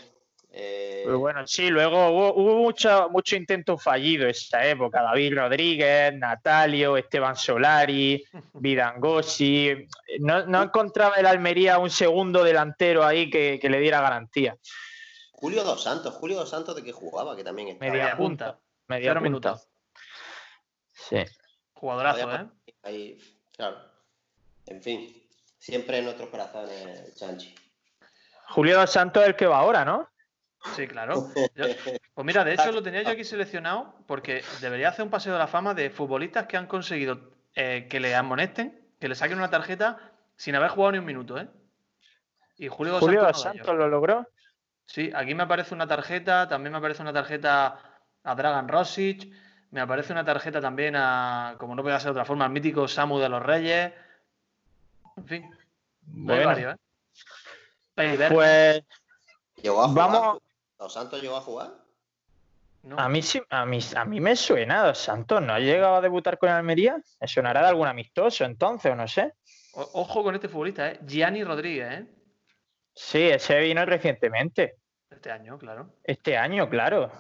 eh, Pero bueno, sí, luego hubo, hubo mucho, mucho intento fallido esa época. David Rodríguez, Natalio, Esteban Solari, Vidangosi. No, no encontraba el Almería un segundo delantero ahí que, que le diera garantía. Julio Dos Santos, Julio Dos Santos de que jugaba, que también estaba. Media Media punta. Media punta. minutos. Sí. Jugadorazo, ¿eh? Ahí, claro. En fin, siempre en nuestros corazones, Chanchi. Julio Dos Santos es el que va ahora, ¿no? Sí, claro. Yo- pues mira, de hecho lo tenía yo aquí seleccionado porque debería hacer un paseo de la fama de futbolistas que han conseguido eh, que le amonesten, que le saquen una tarjeta sin haber jugado ni un minuto, ¿eh? Y Julio Dos Julio Santos lo logró. Sí, aquí me aparece una tarjeta, también me aparece una tarjeta a Dragan Rosic, me aparece una tarjeta también a, como no puede ser de otra forma, al mítico Samu de los Reyes. En fin, hay Bueno, varios, ¿eh? Pues ¿Llegó a jugar? Vamos- ¿Los Santos llegó a jugar? ¿no? a mí a mí, a mí me suena Dos Santos. ¿No ha llegado a debutar con Almería? ¿Me sonará de algún amistoso entonces o no sé? O- Ojo con este futbolista, ¿eh? Gianni Rodríguez, ¿eh? Sí, ese vino recientemente. Este año, claro. Este año, claro.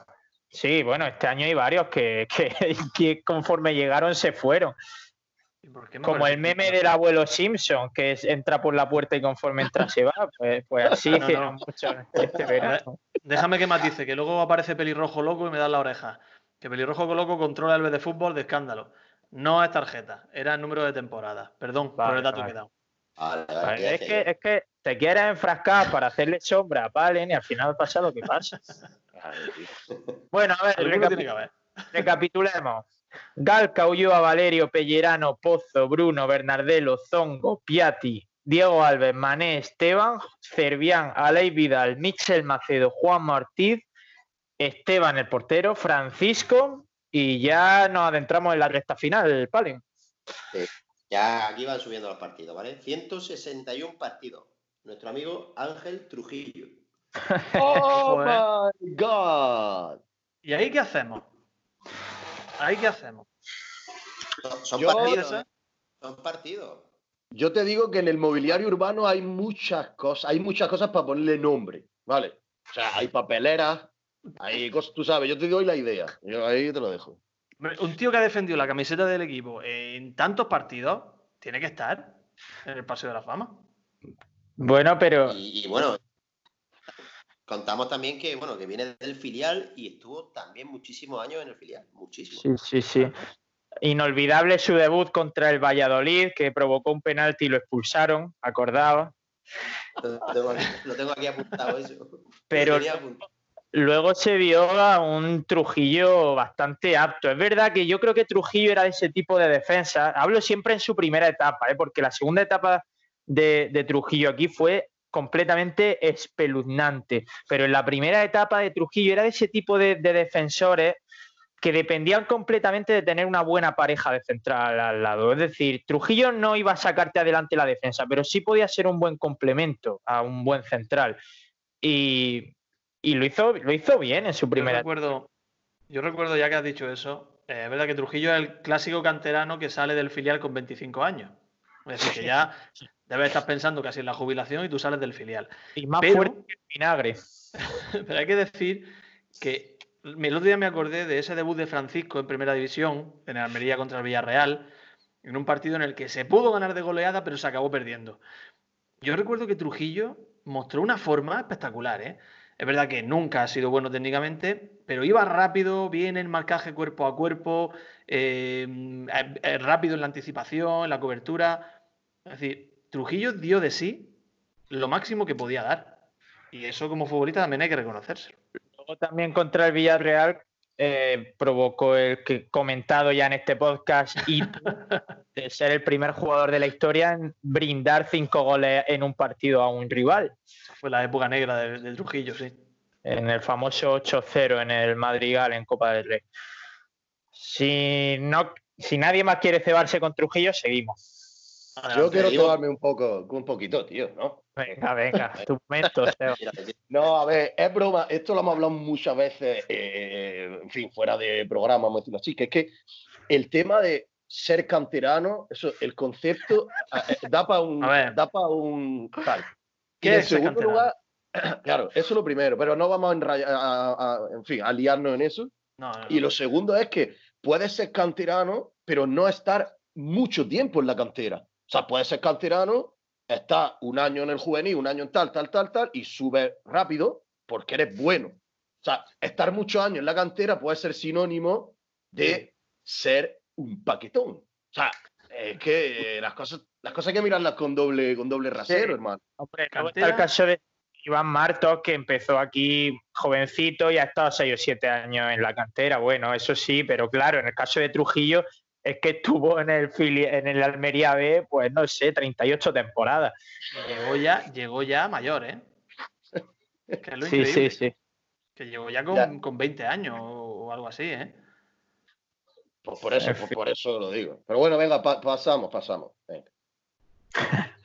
Sí, bueno, este año hay varios que, que, que conforme llegaron se fueron. ¿Y por qué me Como el meme del abuelo Simpson, que es- entra por la puerta y conforme entra se va. Pues, pues así No, no. hicieron mucho este verano. Déjame que matice, que luego aparece pelirrojo loco y me da la oreja. Que pelirrojo loco controla el B de fútbol de escándalo. No es tarjeta, era el número de temporada. Perdón por el dato vale. que he dado. Vale, es, que, es que te quieres enfrascar para hacerle sombra a Palen y al final pasa lo que pasa. Bueno, a ver, recapi- recapitulemos. Galca, Ulloa, Valerio, Pellerano, Pozo, Bruno, Bernardelo, Zongo, Piatti, Diego Alves, Mané, Esteban, Cervián, Aley Vidal, Michel Macedo, Juan Ortiz, Esteban el portero, Francisco y ya nos adentramos en la recta final, Palen. Ya aquí van subiendo los partidos, ¿vale? 161 partidos. Nuestro amigo Ángel Trujillo. ¡Oh, my God! ¿Y ahí qué hacemos? ¿Ahí qué hacemos? Son, Yo- partidos, ¿eh? Son partidos. Yo te digo que en el mobiliario urbano hay muchas cosas, hay muchas cosas para ponerle nombre, ¿vale? O sea, hay papeleras, hay cosas, tú sabes, yo te doy la idea, yo ahí te lo dejo. Un tío que ha defendido la camiseta del equipo en tantos partidos tiene que estar en el Paseo de la Fama. Bueno, pero Y, y bueno, Contamos también que, bueno, que viene del filial y estuvo también muchísimos años en el filial. Muchísimo. Sí, sí, sí. Inolvidable su debut contra el Valladolid, que provocó un penalti y lo expulsaron, acordado. Lo tengo, aquí, lo tengo aquí apuntado eso. Pero apuntado. luego se vio a un Trujillo bastante apto. Es verdad que yo creo que Trujillo era de ese tipo de defensa. Hablo siempre en su primera etapa, ¿eh? porque la segunda etapa de, de Trujillo aquí fue completamente espeluznante. Pero en la primera etapa de Trujillo era de ese tipo de, de defensores que dependían completamente de tener una buena pareja de central al lado. Es decir, Trujillo no iba a sacarte adelante la defensa, pero sí podía ser un buen complemento a un buen central. Y, y lo, hizo, lo hizo bien en su Yo primera recuerdo, yo recuerdo ya que has dicho eso, eh, es verdad que Trujillo es el clásico canterano que sale del filial con 25 años. Es decir, que ya debes estar pensando casi en la jubilación y tú sales del filial. y más pero- fuerte que el vinagre. Pero hay que decir que el otro día me acordé de ese debut de Francisco en Primera División, en el Almería contra el Villarreal, en un partido en el que se pudo ganar de goleada, pero se acabó perdiendo. Yo recuerdo que Trujillo mostró una forma espectacular, ¿eh? Es verdad que nunca ha sido bueno técnicamente, pero iba rápido, bien en marcaje cuerpo a cuerpo, eh, eh, rápido en la anticipación, en la cobertura. Es decir, Trujillo dio de sí lo máximo que podía dar. Y eso como futbolista también hay que reconocérselo. Luego también contra el Villarreal eh, provocó el que comentado ya en este podcast y de ser el primer jugador de la historia en brindar cinco goles en un partido a un rival. Fue la época negra de, de Trujillo, sí. en el famoso 8-0 en el Madrigal en Copa del Rey. Si, no, si nadie más quiere cebarse con Trujillo, seguimos. Yo Adelante. quiero digo- tomarme un poco, un poquito, tío, ¿no? Venga, venga, tu momento, No, a ver, es broma. Esto lo hemos hablado muchas veces, eh, en fin, fuera de programa, vamos a decirlo así, que es que el tema de ser canterano, eso, el concepto eh, eh, da para un, da pa' un tal. ¿Qué Y en segundo canterano? lugar, claro, eso es lo primero, pero no vamos a, a- a- en fin, a liarnos en eso. No, no, no. Y lo segundo es que puedes ser canterano, pero no estar mucho tiempo en la cantera. O sea, puedes ser canterano, estar un año en el juvenil, un año en tal, tal, tal, tal, y subes rápido porque eres bueno. O sea, estar muchos años en la cantera puede ser sinónimo de ser un paquetón. O sea, es que eh, las cosas, las cosas hay que mirarlas con doble, con doble rasero, hermano. Hombre, está el caso de Iván Martos, que empezó aquí jovencito y ha estado 6 o 7 años en la cantera. Bueno, eso sí, pero claro, en el caso de Trujillo es que estuvo en el, fili- en el Almería B, pues no sé, 38 temporadas. Llegó ya, llegó ya mayor, ¿eh? Que es lo Sí, sí, sí. Que llegó ya con, Ya. con 20 años o, o algo así, ¿eh? Pues por eso, pues por eso lo digo. Pero bueno, venga, pa- pasamos, pasamos. Venga.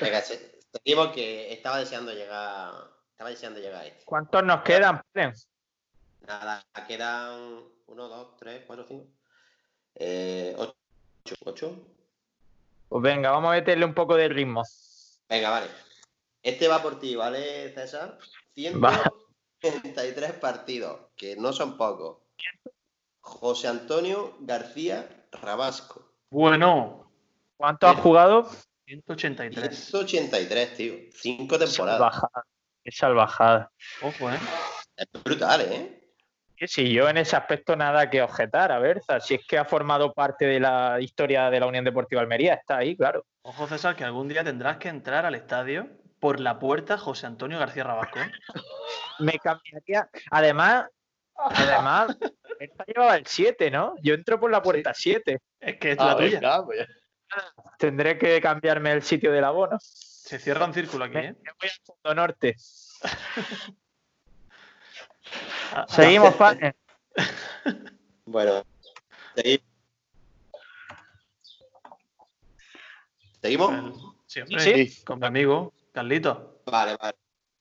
Venga, se- seguimos que estaba deseando llegar. Estaba deseando llegar a este. ¿Cuántos nos quedan? Nada, quedan 1, 2, 3, 4, 5. Eh, 8. 8. Pues venga, vamos a meterle un poco de ritmo. Venga, vale. Este va por ti, ¿vale, César? Va. 133 partidos, que no son pocos. José Antonio García Rabasco. Bueno, ¿Cuánto ha jugado? 183. 183, tío. Cinco temporadas. Salvajada. Qué salvajada. Ojo, ¿eh? Es brutal, ¿eh? Sí, yo en ese aspecto nada que objetar, a ver, si es que ha formado parte de la historia de la Unión Deportiva Almería, está ahí, claro. Ojo, César, que algún día tendrás que entrar al estadio por la puerta José Antonio García Rabasco. ¿eh? Me cambiaría. Además, además, esta llevaba el 7, ¿no? Yo entro por la puerta 7. Es que es Ah, la tuya. venga, pues. Tendré que cambiarme el sitio del abono. Se cierra un círculo aquí, ¿eh? me voy al fondo norte. Ah, Seguimos, Pane. Bueno. segui- ¿Seguimos? Sí, hombre, Sí. con mi amigo Carlito. Vale, vale.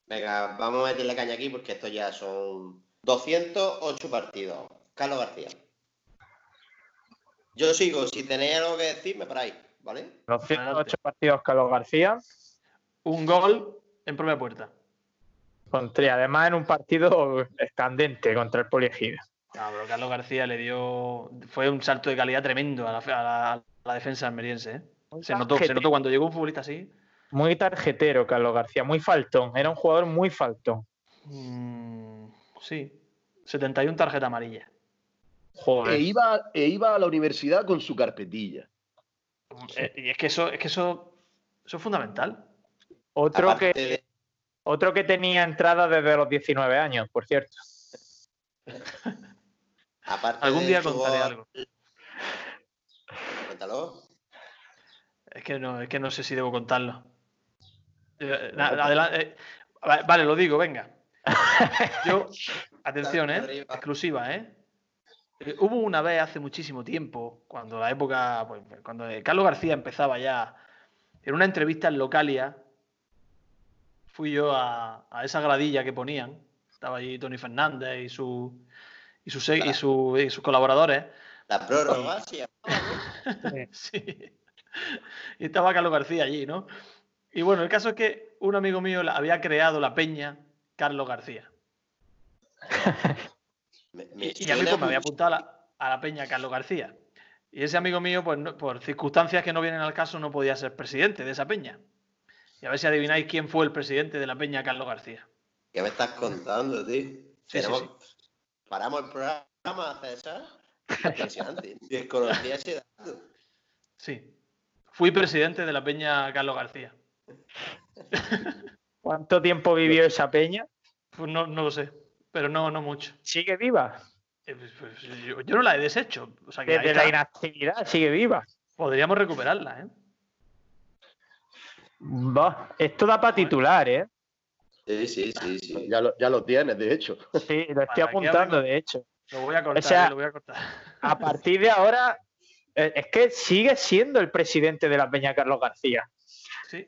Venga, vamos a meterle caña aquí porque esto ya son 208 partidos. Carlos García. Yo sigo, si tenéis algo que decir, me paráis, ¿vale? Los 108 partidos Carlos García. Un gol en propia puerta. Contra, y además en un partido escandente contra el Poliegido. No, pero Carlos García le dio. Fue un salto de calidad tremendo a la, a la- a la defensa almeriense. ¿eh? Se notó, se notó cuando llegó un futbolista así. Muy tarjetero, Carlos García, muy faltón. Era un jugador muy faltón. Mm, sí, 71 tarjeta amarilla. Joder. E iba, e iba a la universidad con su carpetilla. Eh, y es que eso, es que eso, eso es fundamental. Otro Aparte que, de- otro que tenía entrada desde los 19 años, por cierto. aparte Algún día contaré gol- algo. Cuéntalo. Es que no, es que no sé si debo contarlo. Eh, na- adela- eh, va- vale, lo digo, venga. Yo, atención, ¿eh? Exclusiva, ¿eh? Eh, Hubo una vez hace muchísimo tiempo, cuando la época, pues, cuando Carlos García empezaba ya, en una entrevista en Localia, fui yo a, a esa gradilla que ponían. Estaba allí Tony Fernández y, su, y, sus se- y, su- y sus colaboradores. La prórroga, sí. Sí. Y estaba Carlos García allí, ¿no? Y bueno, el caso es que un amigo mío había creado la peña Carlos García. Me, me Y, a mí pues, me había apuntado a la, a la peña Carlos García. Y ese amigo mío, pues no- por circunstancias que no vienen al caso, no podía ser presidente de esa peña. Y a ver si adivináis quién fue el presidente de la peña Carlos García. ¿Qué me estás contando, tío? Sí, sí, Paramos el programa, César. Impresionante. Desconocía ese dato. Sí. Fui presidente de la peña Carlos García. ¿Cuánto tiempo vivió esa peña? Pues no, no lo sé, pero no, no mucho. ¿Sigue viva? Eh, pues, pues, yo, yo no la he deshecho. O sea que Desde la inactividad sigue viva. Podríamos recuperarla, ¿eh? Esto da para titular, ¿eh? Sí, sí, sí, sí. Ya lo, ya lo tienes, de hecho. Sí, lo estoy apuntando, de hecho. Lo voy a cortar, sea, eh, lo voy a cortar. A partir de ahora, eh, es que sigue siendo el presidente de la Peña Carlos García. Sí.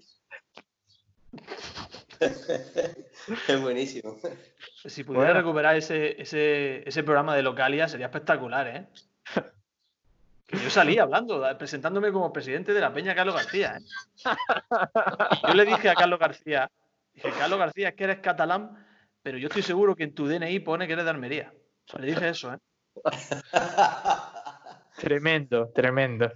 Es buenísimo. Si pudiera Bueno. recuperar ese, ese, ese programa de Localia sería espectacular, ¿eh? Que yo salí hablando, presentándome como presidente de la Peña Carlos García. ¿eh? Yo le dije a Carlos García, dije, Carlos García, es que eres catalán, pero yo estoy seguro que en tu DNI pone que eres de Almería. Le dije eso, ¿eh? Tremendo, tremendo.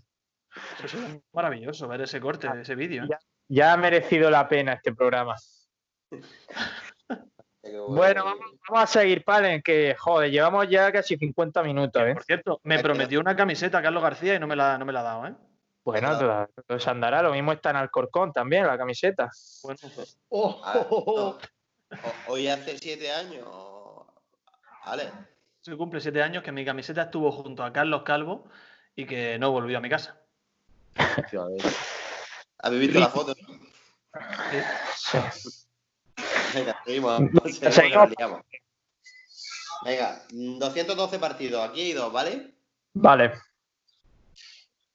Eso sería maravilloso ver ese corte, ese vídeo. ¿eh? Ya. Ya ha merecido la pena este programa. Bueno, vamos, vamos a seguir, Palen, que joder, llevamos ya casi 50 minutos, ¿eh? Por cierto, me prometió una camiseta Carlos García y no me la, no me la ha dado, ¿eh? Bueno, todo se andará. Lo mismo está en Alcorcón también, la camiseta. Bueno, Oh, Ah, no. O- Hoy hace siete años. Vale. se cumple siete años que mi camiseta estuvo junto a Carlos Calvo y que no volvió a mi casa. ¿Habéis visto la foto? Sí. Venga, seguimos. Venga, mm, 212 partidos. Aquí hay dos, ¿vale? Vale.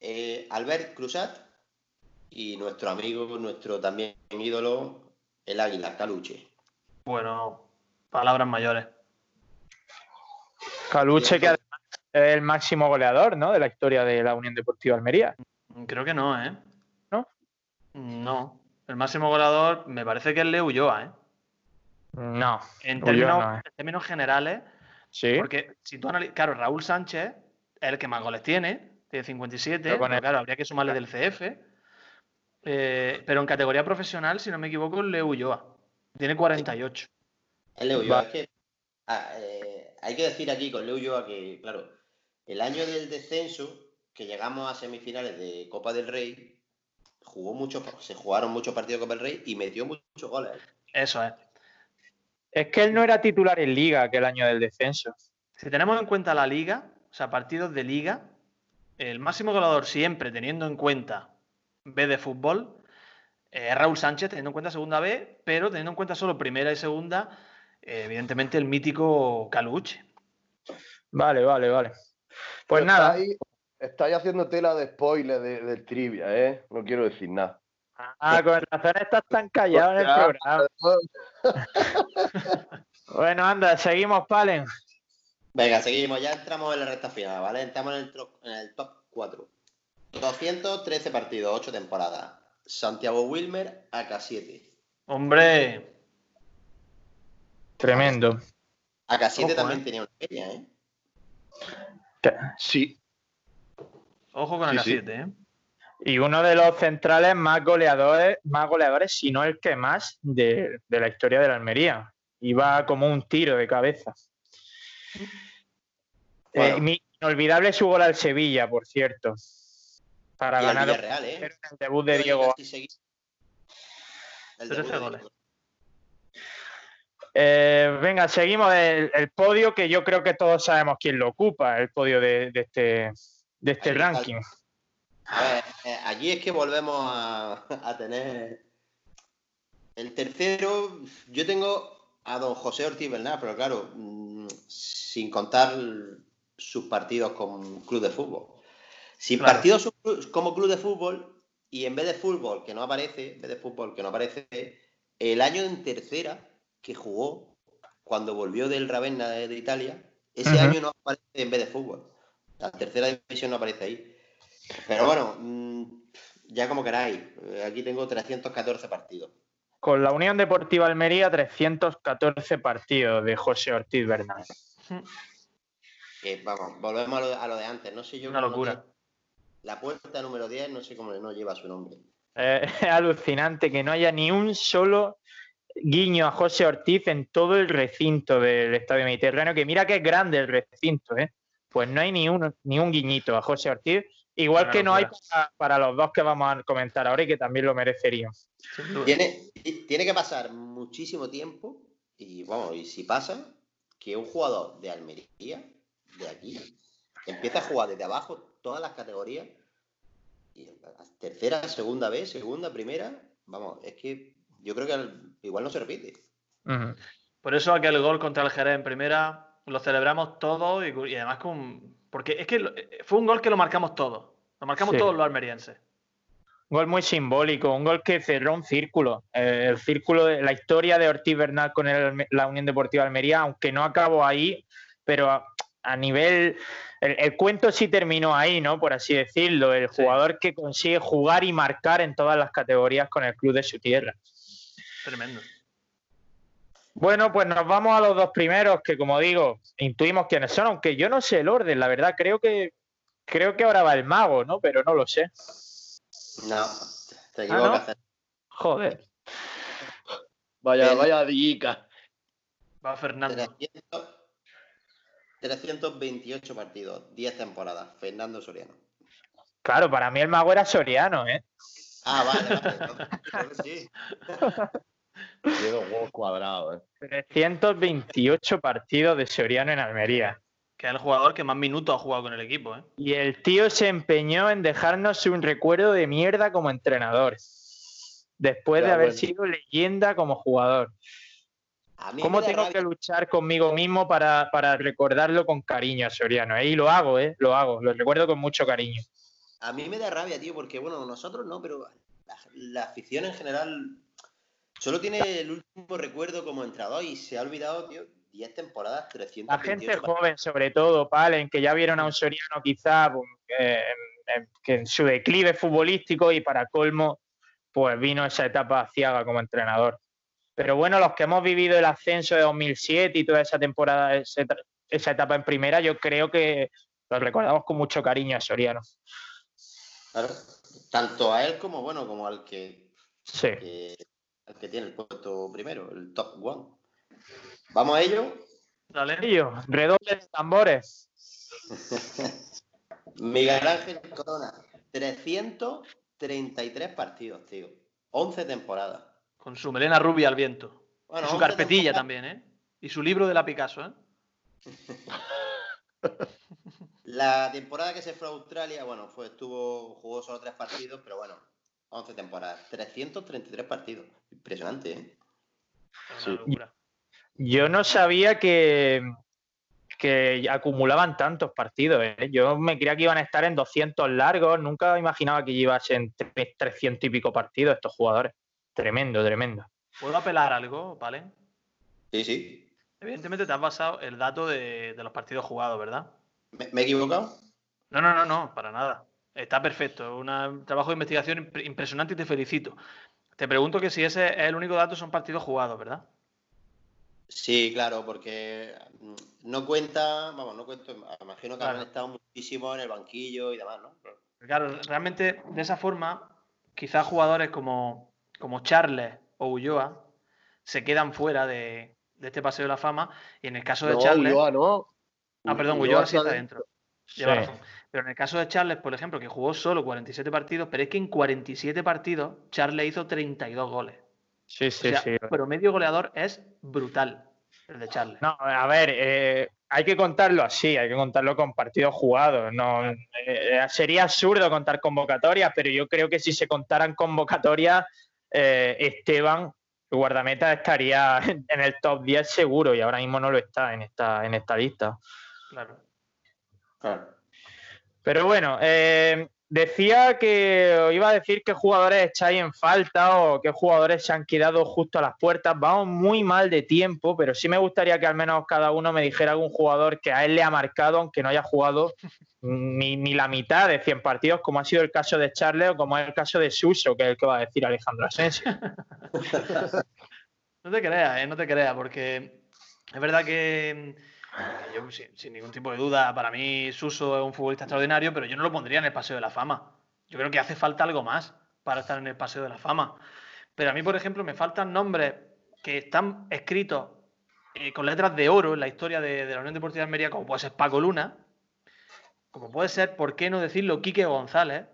Eh, Albert Cruzat y nuestro amigo, nuestro también ídolo, el Águila, Caluche. Bueno, palabras mayores. Caluche, que además es el máximo goleador, ¿no? De la historia de la Unión Deportiva Almería. Creo que no, ¿eh? ¿No? No. El máximo goleador me parece que es Leo Ulloa, ¿eh? No. En términos, no, ¿eh? en términos generales, Sí. porque si tú analizas, claro, Raúl Sánchez es el que más goles tiene, tiene 57, Pero el- claro, habría que sumarle del CF. Eh, pero en categoría profesional, si no me equivoco, es Leo Ulloa. Tiene 48. Es Leo Ulloa, es que ah, eh, hay que decir aquí con Leo Ulloa que, claro, el año del descenso, que llegamos a semifinales de Copa del Rey, jugó muchos, se jugaron muchos partidos de Copa del Rey y metió muchos goles. Eso es. Es que él no era titular en Liga aquel año del descenso. Si tenemos en cuenta la liga, o sea, partidos de liga, el máximo goleador siempre teniendo en cuenta B de fútbol eh, es Raúl Sánchez, teniendo en cuenta segunda B, pero teniendo en cuenta solo primera y segunda, eh, evidentemente el mítico Caluche. Vale, vale, vale. Pues Pero nada. Estáis, estáis haciendo tela de spoiler de- del trivia, ¿eh? No quiero decir nada. Ah, con razón estás tan callado en el programa. Bueno, anda, seguimos, Palen. Venga, seguimos, ya entramos en la recta final, ¿vale? Entramos en el, tro- en el top 4. 213 partidos, 8 temporadas. Santiago Wilmer, AK7. Hombre, Tremendo. AK7 Ojo, también eh. tenía una pequeña, ¿eh? Sí, ojo con Sí, el sí. A7, ¿eh? Y uno de los centrales más goleadores, más goleadores, si no el que más, de, de la historia de la Almería. y va como un tiro de cabeza. Bueno. Eh, mi inolvidable su gol al Sevilla, por cierto. Para Y ganar ¿eh? el debut de Diego. El 13 debut de. Diego. Eh, venga, seguimos el, el podio que yo creo que todos sabemos quién lo ocupa, el podio de, de este, de este está. Pues, eh, aquí es que volvemos a, a tener. El tercero, yo tengo a don José Ortiz Bernal, pero claro, mm, sin contar sus partidos con club de fútbol. Sin Claro. partidos como club de fútbol y en vez de fútbol que no aparece, en vez de fútbol que no aparece, el año en tercera que jugó cuando volvió del Ravenna de, de Italia, ese año no aparece en vez de fútbol. La tercera división no aparece ahí. Pero bueno, mm, ya como queráis. Eh, Aquí tengo 314 partidos. Con la Unión Deportiva Almería, 314 partidos de José Ortiz Bernal. Que, vamos, volvemos a lo, a lo de antes. No sé yo Una locura. tiene- La puerta número 10, no sé cómo no lleva su nombre. Eh, es alucinante que no haya ni un solo guiño a José Ortiz en todo el recinto del Estadio Mediterráneo, que mira que es grande el recinto, ¿eh? Pues no hay ni un, ni un guiñito a José Ortiz, igual Una que no hay para, para los dos que vamos a comentar ahora y que también lo merecerían. Tiene, tiene que pasar muchísimo tiempo y vamos, y si pasa, que un jugador de Almería, de aquí, empieza a jugar desde abajo todas las categorías, y tercera, segunda vez, segunda, primera, vamos, es que yo creo que al- igual no se repite. Por eso aquel gol contra el Jerez en primera lo celebramos todos y, y además con... Porque es que lo- eh, fue un gol que lo marcamos todos. Lo marcamos Sí. todos los almerienses. Un gol muy simbólico, un gol que cerró un círculo. eh, el círculo de la historia de Ortiz Bernal con el la Unión Deportiva Almería, aunque no acabó ahí, pero a, a nivel. El, el cuento sí terminó ahí, ¿no? Por así decirlo. El Sí. jugador que consigue jugar y marcar en todas las categorías con el club de su tierra. Tremendo. Bueno, pues nos vamos a los dos primeros, que como digo, intuimos quiénes son, aunque yo no sé el orden, la verdad, creo que creo que ahora va el mago, ¿no? Pero no lo sé. No, te Ah, equivocas. Joder. Vaya, vaya dica. Va Fernando. 300 328 partidos, 10 temporadas. Fernando Soriano. Claro, para mí el mago era Soriano, ¿eh? Ah, vale, vale. Entonces sí. Tiene dos huevos cuadrados, eh. 328 partidos de Soriano en Almería. Que es el jugador que más minutos ha jugado con el equipo. ¿eh? Y el tío se empeñó en dejarnos un recuerdo de mierda como entrenador. Después de haber bueno. sido leyenda como jugador. ¿Cómo tengo rabia- que luchar conmigo mismo para, para recordarlo con cariño a Soriano? eh? Y lo hago, ¿eh? Lo hago. Lo recuerdo con mucho cariño. A mí me da rabia, tío, porque bueno, nosotros no, pero la, la afición en general solo tiene el último recuerdo como entrenador y se ha olvidado, tío, 10 temporadas, 328 La gente joven, sobre todo, Palen, que ya vieron a un Soriano quizá pues, eh, en- que en su declive futbolístico y para colmo, pues vino esa etapa ciaga como entrenador. Pero bueno, los que hemos vivido el ascenso de 2007 y toda esa temporada, ese esa etapa en primera, yo creo que lo recordamos con mucho cariño a Soriano. Claro. Tanto a él como, bueno, como al que, Sí. que- al que tiene el puesto primero, el top one. ¿Vamos a ello? Dale. Ellos, redoble de tambores. Miguel Ángel Corona, 333 partidos, tío. 11 temporadas. Con su melena rubia al viento. Bueno, y su 11 carpetilla temporadas. también, ¿eh? Y su libro de la Picasso, ¿eh? La temporada que se fue a Australia, bueno, fue, estuvo, jugó solo tres partidos, pero bueno, 11 temporadas, 333 partidos. Impresionante, ¿eh? Sí. una locura. Yo no sabía que, que acumulaban tantos partidos. ¿eh? Yo me creía que iban a estar en 200 largos. Nunca imaginaba que llevasen tre- 300 y pico partidos estos jugadores. Tremendo, tremendo. ¿Puedo apelar algo, vale? Sí, sí. Evidentemente te has basado el dato de, de los partidos jugados, ¿verdad? ¿Me, me he equivocado? No, no, no, no, para nada. Está perfecto. Un trabajo de investigación impre- impresionante y te felicito. Te pregunto que si ese es el único dato, son partidos jugados, ¿verdad? Sí, claro, porque mm, no cuenta, vamos, no cuento, imagino que Claro. habrán estado muchísimo en el banquillo y demás, ¿no? Pero- Claro, realmente de esa forma, quizás jugadores como, como Charles o Ulloa se quedan fuera de, de este Paseo de la Fama. Y en el caso de No, Charles. Ulloa no. Ah, perdón, Ulloa Ulloa sí está dentro. dentro. Lleva Sí. razón. Pero en el caso de Charles, por ejemplo, que jugó solo 47 partidos, pero es que en 47 partidos Charles hizo 32 goles. Sí, O sí, sea, sí. el promedio goleador es brutal, el de Charles. No, a ver, eh, hay que contarlo así, hay que contarlo con partidos jugados. No, eh, sería absurdo contar convocatorias, pero yo creo que si se contaran convocatorias, eh, Esteban, el guardameta, estaría en en el top 10 seguro y ahora mismo no lo está en esta, en esta lista. Claro. Claro. Pero bueno, eh, decía que iba a decir qué jugadores echáis en falta o qué jugadores se han quedado justo a las puertas. Vamos muy mal de tiempo, pero sí me gustaría que al menos cada uno me dijera algún jugador que a él le ha marcado, aunque no haya jugado ni, ni la mitad de 100 partidos, como ha sido el caso de Charles o como es el caso de Suso, que es el que va a decir Alejandro Asensio. No te creas, ¿eh? No te creas, porque es verdad que yo, sin, sin ningún tipo de duda, para mí Suso es un futbolista extraordinario, pero yo no lo pondría en el Paseo de la Fama. Yo creo que hace falta algo más para estar en el Paseo de la Fama. Pero a mí, por ejemplo, me faltan nombres que están escritos eh, con letras de oro en la historia de, de la Unión Deportiva de Almería, como puede ser Paco Luna, como puede ser, ¿por qué no decirlo, Quique González?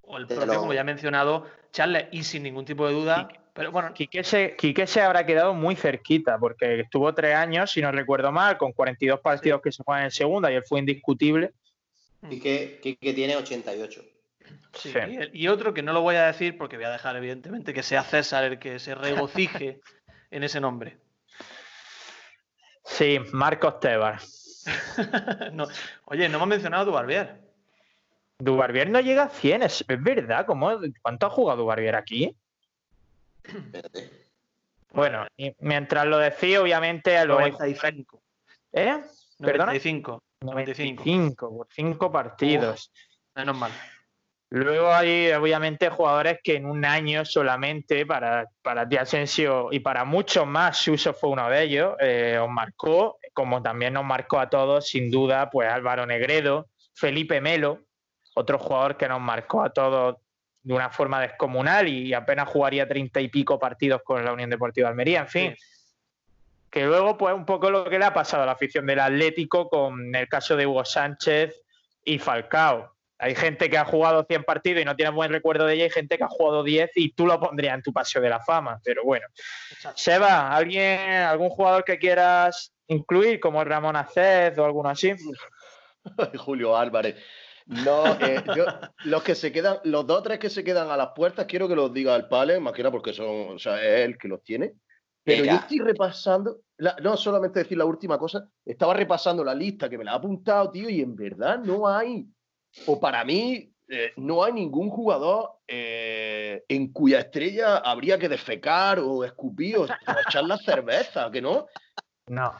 O el propio, como ya he mencionado, Charles, y sin ningún tipo de duda. Pero bueno, Quique se, Quique se habrá quedado muy cerquita, porque estuvo tres años, si no recuerdo mal, con 42 partidos que se juegan en segunda y él fue indiscutible. Y que, que, que tiene 88. Sí, Sí. Y, otro que no lo voy a decir porque voy a dejar evidentemente que sea César el que se regocije en ese nombre. Sí, Marcos Tebar. No, Oye, no me has mencionado a Dubarbier. Dubarbier no llega a 100, es, es verdad. ¿cómo, ¿Cuánto ha jugado Dubarbier aquí? Espérate. Bueno, y mientras lo decía, obviamente lo vais- 95. ¿Eh? ¿Perdona? 95. 95. 95, por 5 partidos. Menos mal. Luego hay, obviamente, jugadores que en un año solamente, para, para Di Asensio y para muchos más, Suso fue uno de ellos, eh, os marcó, como también nos marcó a todos, sin duda, pues Álvaro Negredo, Felipe Melo, otro jugador que nos marcó a todos de una forma descomunal y apenas jugaría treinta y pico partidos con la Unión Deportiva de Almería, en fin. Que luego, pues, un poco lo que le ha pasado a la afición del Atlético con el caso de Hugo Sánchez y Falcao. Hay gente que ha jugado 100 partidos y no tiene buen recuerdo de ella, y gente que ha jugado 10 y tú lo pondrías en tu paseo de la fama. Pero bueno. Exacto. Seba, ¿alguien, ¿algún jugador que quieras incluir, como Ramón Acez o alguno así? Julio Álvarez. No, eh, yo, los que se quedan, los dos o tres que se quedan a las puertas, quiero que los diga el Pale, más que nada porque son, o sea, es él que los tiene. Pero yo estoy repasando, la- no solamente decir la última cosa, estaba repasando la lista que me la ha apuntado, tío, y en verdad no hay, o para mí, eh, no hay ningún jugador eh, en cuya estrella habría que defecar o escupir o, o echar la cerveza, que no. No.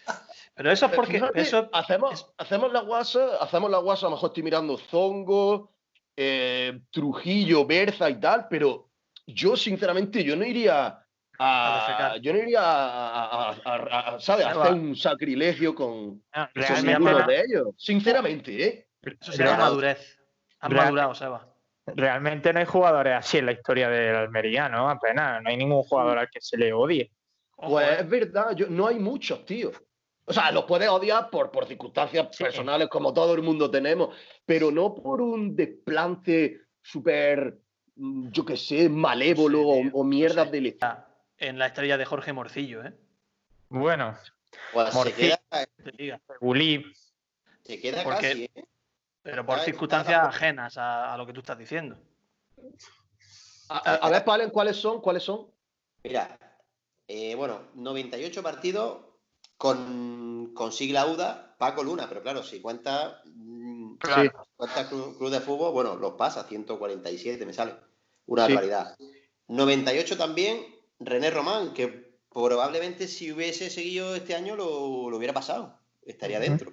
Pero eso es porque. Fíjate, Eso, hacemos, es- hacemos la guasa, hacemos la guasa, a lo mejor estoy mirando Zongo, eh, Trujillo, Berza y tal, pero yo sinceramente yo no iría A yo no iría a, a- a- a- a- ¿sabes? hacer un sacrilegio con, no, con realmente, ninguno no, de ellos. Sinceramente, ¿eh? eso se llama Real- madurez. Has Real- madurado, Seba. realmente no hay jugadores así en la historia del Almería, ¿no? Apenas. No hay ningún jugador al que se le odie. Ojo, Pues eh. es verdad, yo, no hay muchos, tío. O sea, los puedes odiar por, por circunstancias Sí. personales como todo el mundo tenemos, pero no por un desplante súper, mm, yo qué sé, malévolo Sí, o- o, no mierdas sé. del estilo. En la estrella de Jorge Morcillo, ¿eh? Bueno, Pues se Morci- queda, Te diga. Gulí, se queda Porque- casi, ¿eh? Pero por Ay, circunstancias nada. ajenas a, a lo que tú estás diciendo. A, a- a ver, Palen, ¿cuáles son? ¿Cuáles son? Mira, eh, bueno, 98 partidos con, con sigla UDA, Paco Luna, pero claro, si cuenta, mm, Sí. cuenta club, club de fútbol, bueno, los pasa, 147 me sale. Una Sí. barbaridad. 98 también, René Román, que probablemente si hubiese seguido este año lo, lo hubiera pasado, estaría dentro.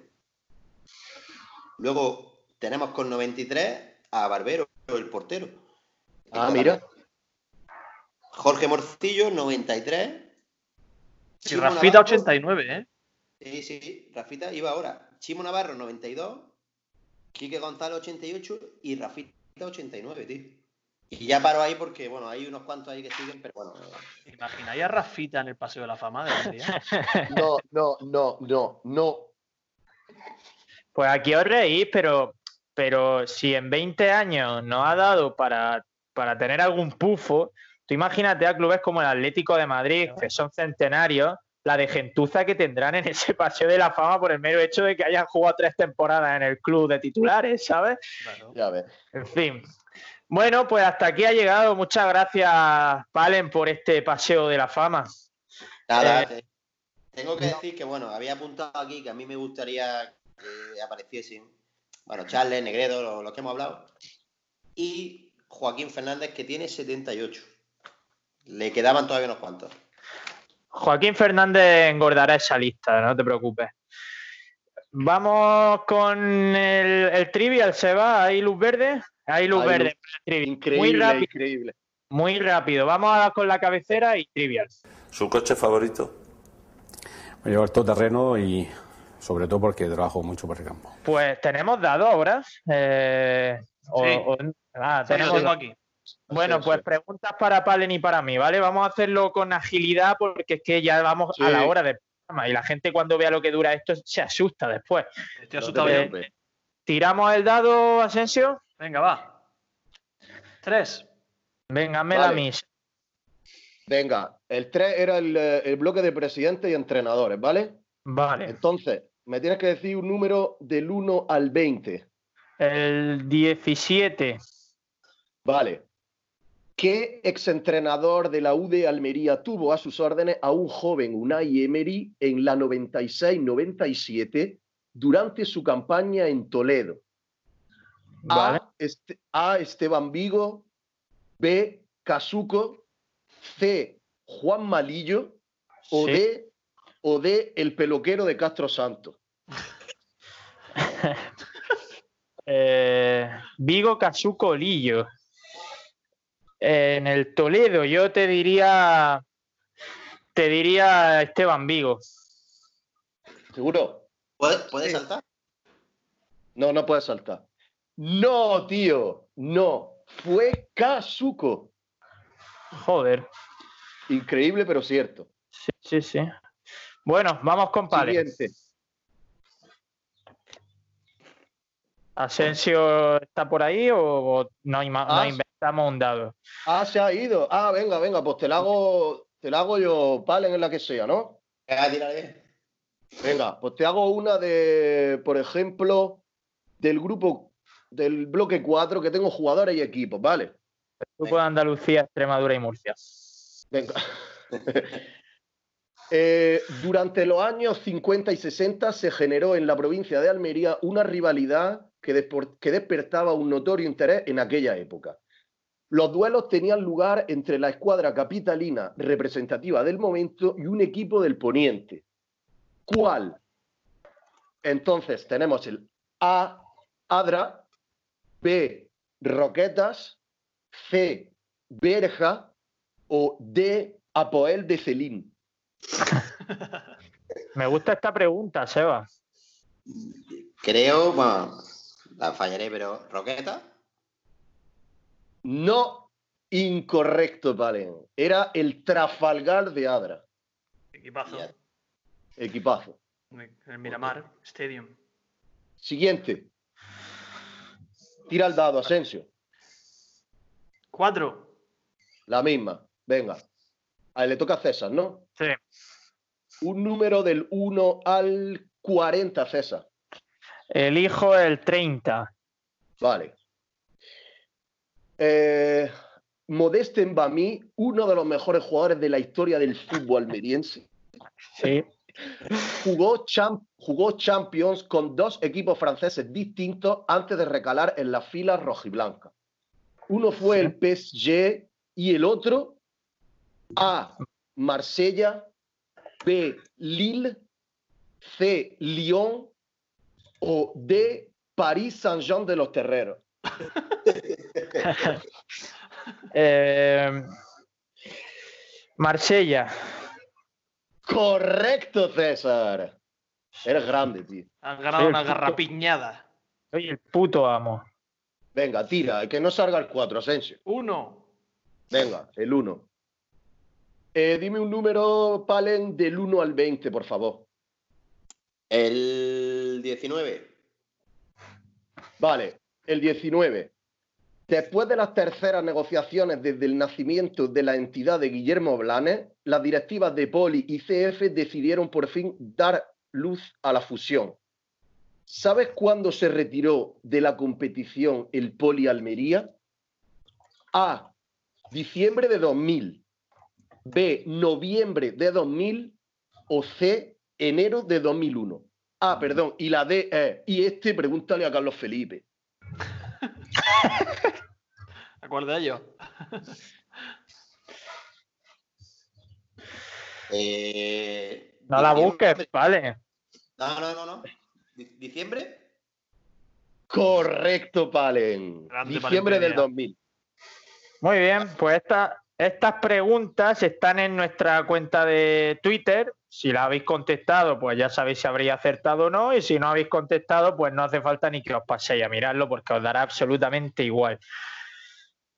Luego tenemos con 93 a Barbero, el portero. Ah, mira. Jorge Morcillo, 93. Y Chimo Rafita Navarro- 89, ¿eh? Sí, sí, Rafita iba ahora. Chimo Navarro, 92. Quique González, 88. Y Rafita, 89, tío. Y ya paro ahí porque, bueno, hay unos cuantos ahí que siguen, pero bueno. ¿Imagináis a Rafita en el Paseo de la Fama de? No, no, no, no, no. Pues aquí os reís, pero, pero si en 20 años nos ha dado para, para tener algún pufo, tú imagínate a clubes como el Atlético de Madrid, que son centenarios, la de gentuza que tendrán en ese paseo de la fama por el mero hecho de que hayan jugado tres temporadas en el club de titulares, ¿sabes? Claro. Ya ves. En fin. Bueno, pues hasta aquí ha llegado. Muchas gracias, Palen, por este paseo de la fama. Nada, Eh, te- tengo que decir que, bueno, había apuntado aquí que a mí me gustaría que apareciesen, bueno, Charles, Negredo, lo- los, que hemos hablado, y Joaquín Fernández, que tiene 78. Le quedaban todavía unos cuantos. Joaquín Fernández engordará esa lista, no te preocupes. Vamos con el, el trivial, ¿se va? ¿Hay luz verde? Hay luz Hay verde. luz. para el trivial. Increíble, Muy rápido, increíble. muy rápido. Vamos a con la cabecera y trivial. ¿Su coche favorito? Me llevo el todoterreno y sobre todo porque trabajo mucho por el campo. Pues tenemos dados ahora. eh, o- Sí. o- ah, Sí, lo tenemos tengo dados. aquí. Bueno, pues preguntas para Palen y para mí, ¿vale? Vamos a hacerlo con agilidad porque es que ya vamos a la hora del programa y la gente cuando vea lo que dura esto se asusta después. Estoy asustado. ¿Tiramos el dado, Asensio? Venga, va. Tres. Venga, hazme la. Venga, el 3 era el, eh, el bloque de presidentes y entrenadores, ¿vale? Vale. Entonces, me tienes que decir un número del 1 al 20. El 17. Vale. ¿Qué exentrenador de la U de Almería tuvo a sus órdenes a un joven Unai Emery en la 96-97 durante su campaña en Toledo? Vale. A, Este- A. Esteban Vigo, B. Casuco, C. Juan Malillo o Sí. D. O D. El peluquero de Castro Santo. Eh, Vigo Casuco Lillo. En el Toledo, yo te diría. Te diría Esteban Vigo. ¿Seguro? ¿Puedes, puedes Sí. saltar? No, no puedes saltar. No, tío, no. Fue Casuco. Joder. Increíble, pero cierto. Sí, sí, sí. Bueno, vamos con Pale. Siguiente. ¿Asensio está por ahí o, no, ima- no Ah, inventamos un dado? Ah, se ha ido. Ah, venga, venga, pues te la hago, te la hago yo, Palen, en la que sea, ¿no? Venga, tírale. Venga, pues te hago una de, por ejemplo, del grupo, del bloque 4, que tengo jugadores y equipos, ¿vale? Grupo de Andalucía, Extremadura y Murcia. Venga. Eh, durante los años 50 y 60 se generó en la provincia de Almería una rivalidad que, que despertaba un notorio interés en aquella época. Los duelos tenían lugar entre la escuadra capitalina representativa del momento y un equipo del poniente. ¿Cuál? Entonces tenemos el A, Adra, B, Roquetas, C, Berja o D, Apoel de Celín. Me gusta esta pregunta, Seba. Creo, bueno, la fallaré, pero ¿Roqueta? No, incorrecto, Palen. Era el Trafalgar de Adra. Equipazo. Equipazo. En el Miramar Stadium. Siguiente. Tira el dado, Asensio. Cuatro. La misma. Venga. A él le toca a César, ¿no? Sí. Un número del 1 al 40, César. Elijo el 30. Vale. Eh, Modeste Mbami, uno de los mejores jugadores de la historia del fútbol almeriense, Sí. jugó, champ- jugó Champions con dos equipos franceses distintos antes de recalar en las filas rojiblancas. Uno fue el PSG y el otro A. Marsella, B. Lille, C. Lyon o D. París Saint-Jean de los Terreros. Eh, Marsella. Correcto, César. Eres grande, tío. Han ganado una fútbol. garrapiñada. Soy el puto amo. Venga, tira, que no salga el 4, Asensio. Uno. Venga, el 1. Eh, dime un número, Palen, del 1 al 20, por favor. El 19. Vale, el 19. Después de las terceras negociaciones desde el nacimiento de la entidad de Guillermo Blanes, las directivas de Poli y CF decidieron por fin dar luz a la fusión. ¿Sabes cuándo se retiró de la competición el Poli Almería? A. Diciembre de 2000. B. Noviembre de 2000. O C. Enero de 2001. Ah, perdón. Y la D es. Y este, pregúntale a Carlos Felipe. Acuerda ello. Eh, No la diciembre- busques, vale. No, no, no, no. Di- ¿Diciembre? Correcto, Palen. Grande, Diciembre Palen del Peña. 2000. Muy bien, pues esta- estas preguntas están en nuestra cuenta de Twitter. Si la habéis contestado, pues ya sabéis si habréis acertado o no. Y si no habéis contestado, pues no hace falta ni que os paséis a mirarlo porque os dará absolutamente igual.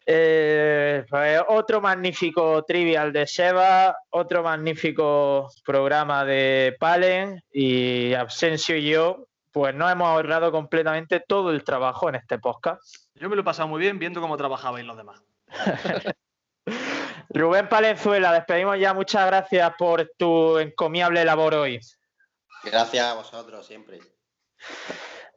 Eh, pues otro magnífico trivial de Seba, otro magnífico programa de Palen y Absensio y yo, pues nos hemos ahorrado completamente todo el trabajo en este podcast. Yo me lo he pasado muy bien viendo cómo trabajabais los demás. Rubén Palenzuela, despedimos ya. Muchas gracias por tu encomiable labor hoy. Gracias a vosotros siempre.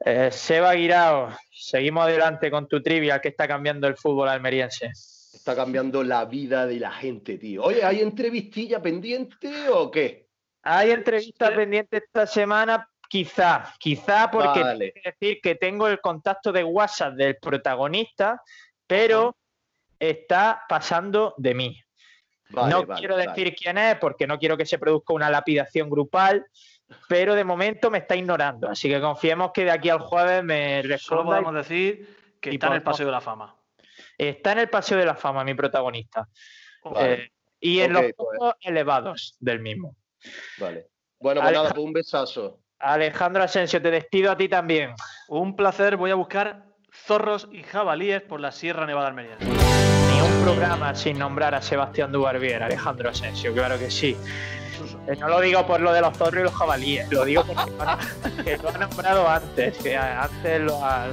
Eh, Seba Guirao, seguimos adelante con tu trivia que está cambiando el fútbol almeriense. Está cambiando la vida de la gente, tío. Oye, ¿hay entrevistilla pendiente o qué? Hay entrevista Sí. pendiente esta semana, quizá, quizá porque Vale. tengo que decir que tengo el contacto de WhatsApp del protagonista, pero está pasando de mí. Vale, no vale, quiero vale. decir quién es porque no quiero que se produzca una lapidación grupal, pero de momento me está ignorando. Así que confiemos que de aquí al jueves me Solo responda. podemos decir que está en el Paseo de la Fama. Está en el Paseo de la Fama, mi protagonista. Vale. Eh, y en los pues. puntos elevados del mismo. Vale. Bueno, pues nada, pues un besazo. Alejandro Asensio, te despido a ti también. Un placer, voy a buscar zorros y jabalíes por la Sierra Nevada Almeriense. Ni un programa sin nombrar a Sebastián Dubarbier, Alejandro Asensio, claro que sí. Eh, No lo digo por lo de los zorros y los jabalíes, lo digo porque lo ha- nombrado antes, que antes lo ha,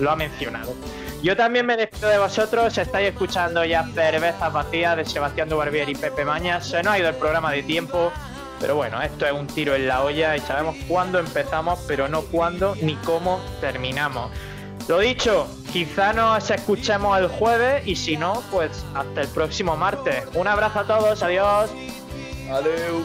lo ha mencionado. Yo también me despido de vosotros, estáis escuchando ya Cervezas Vacías de Sebastián Dubarbier y Pepe Mañas. Se nos ha ido el programa de tiempo, pero bueno, esto es un tiro en la olla y sabemos cuándo empezamos, pero no cuándo ni cómo terminamos. Lo dicho, quizá nos escuchemos el jueves y si no, pues hasta el próximo martes. Un abrazo a todos, adiós. Adiós.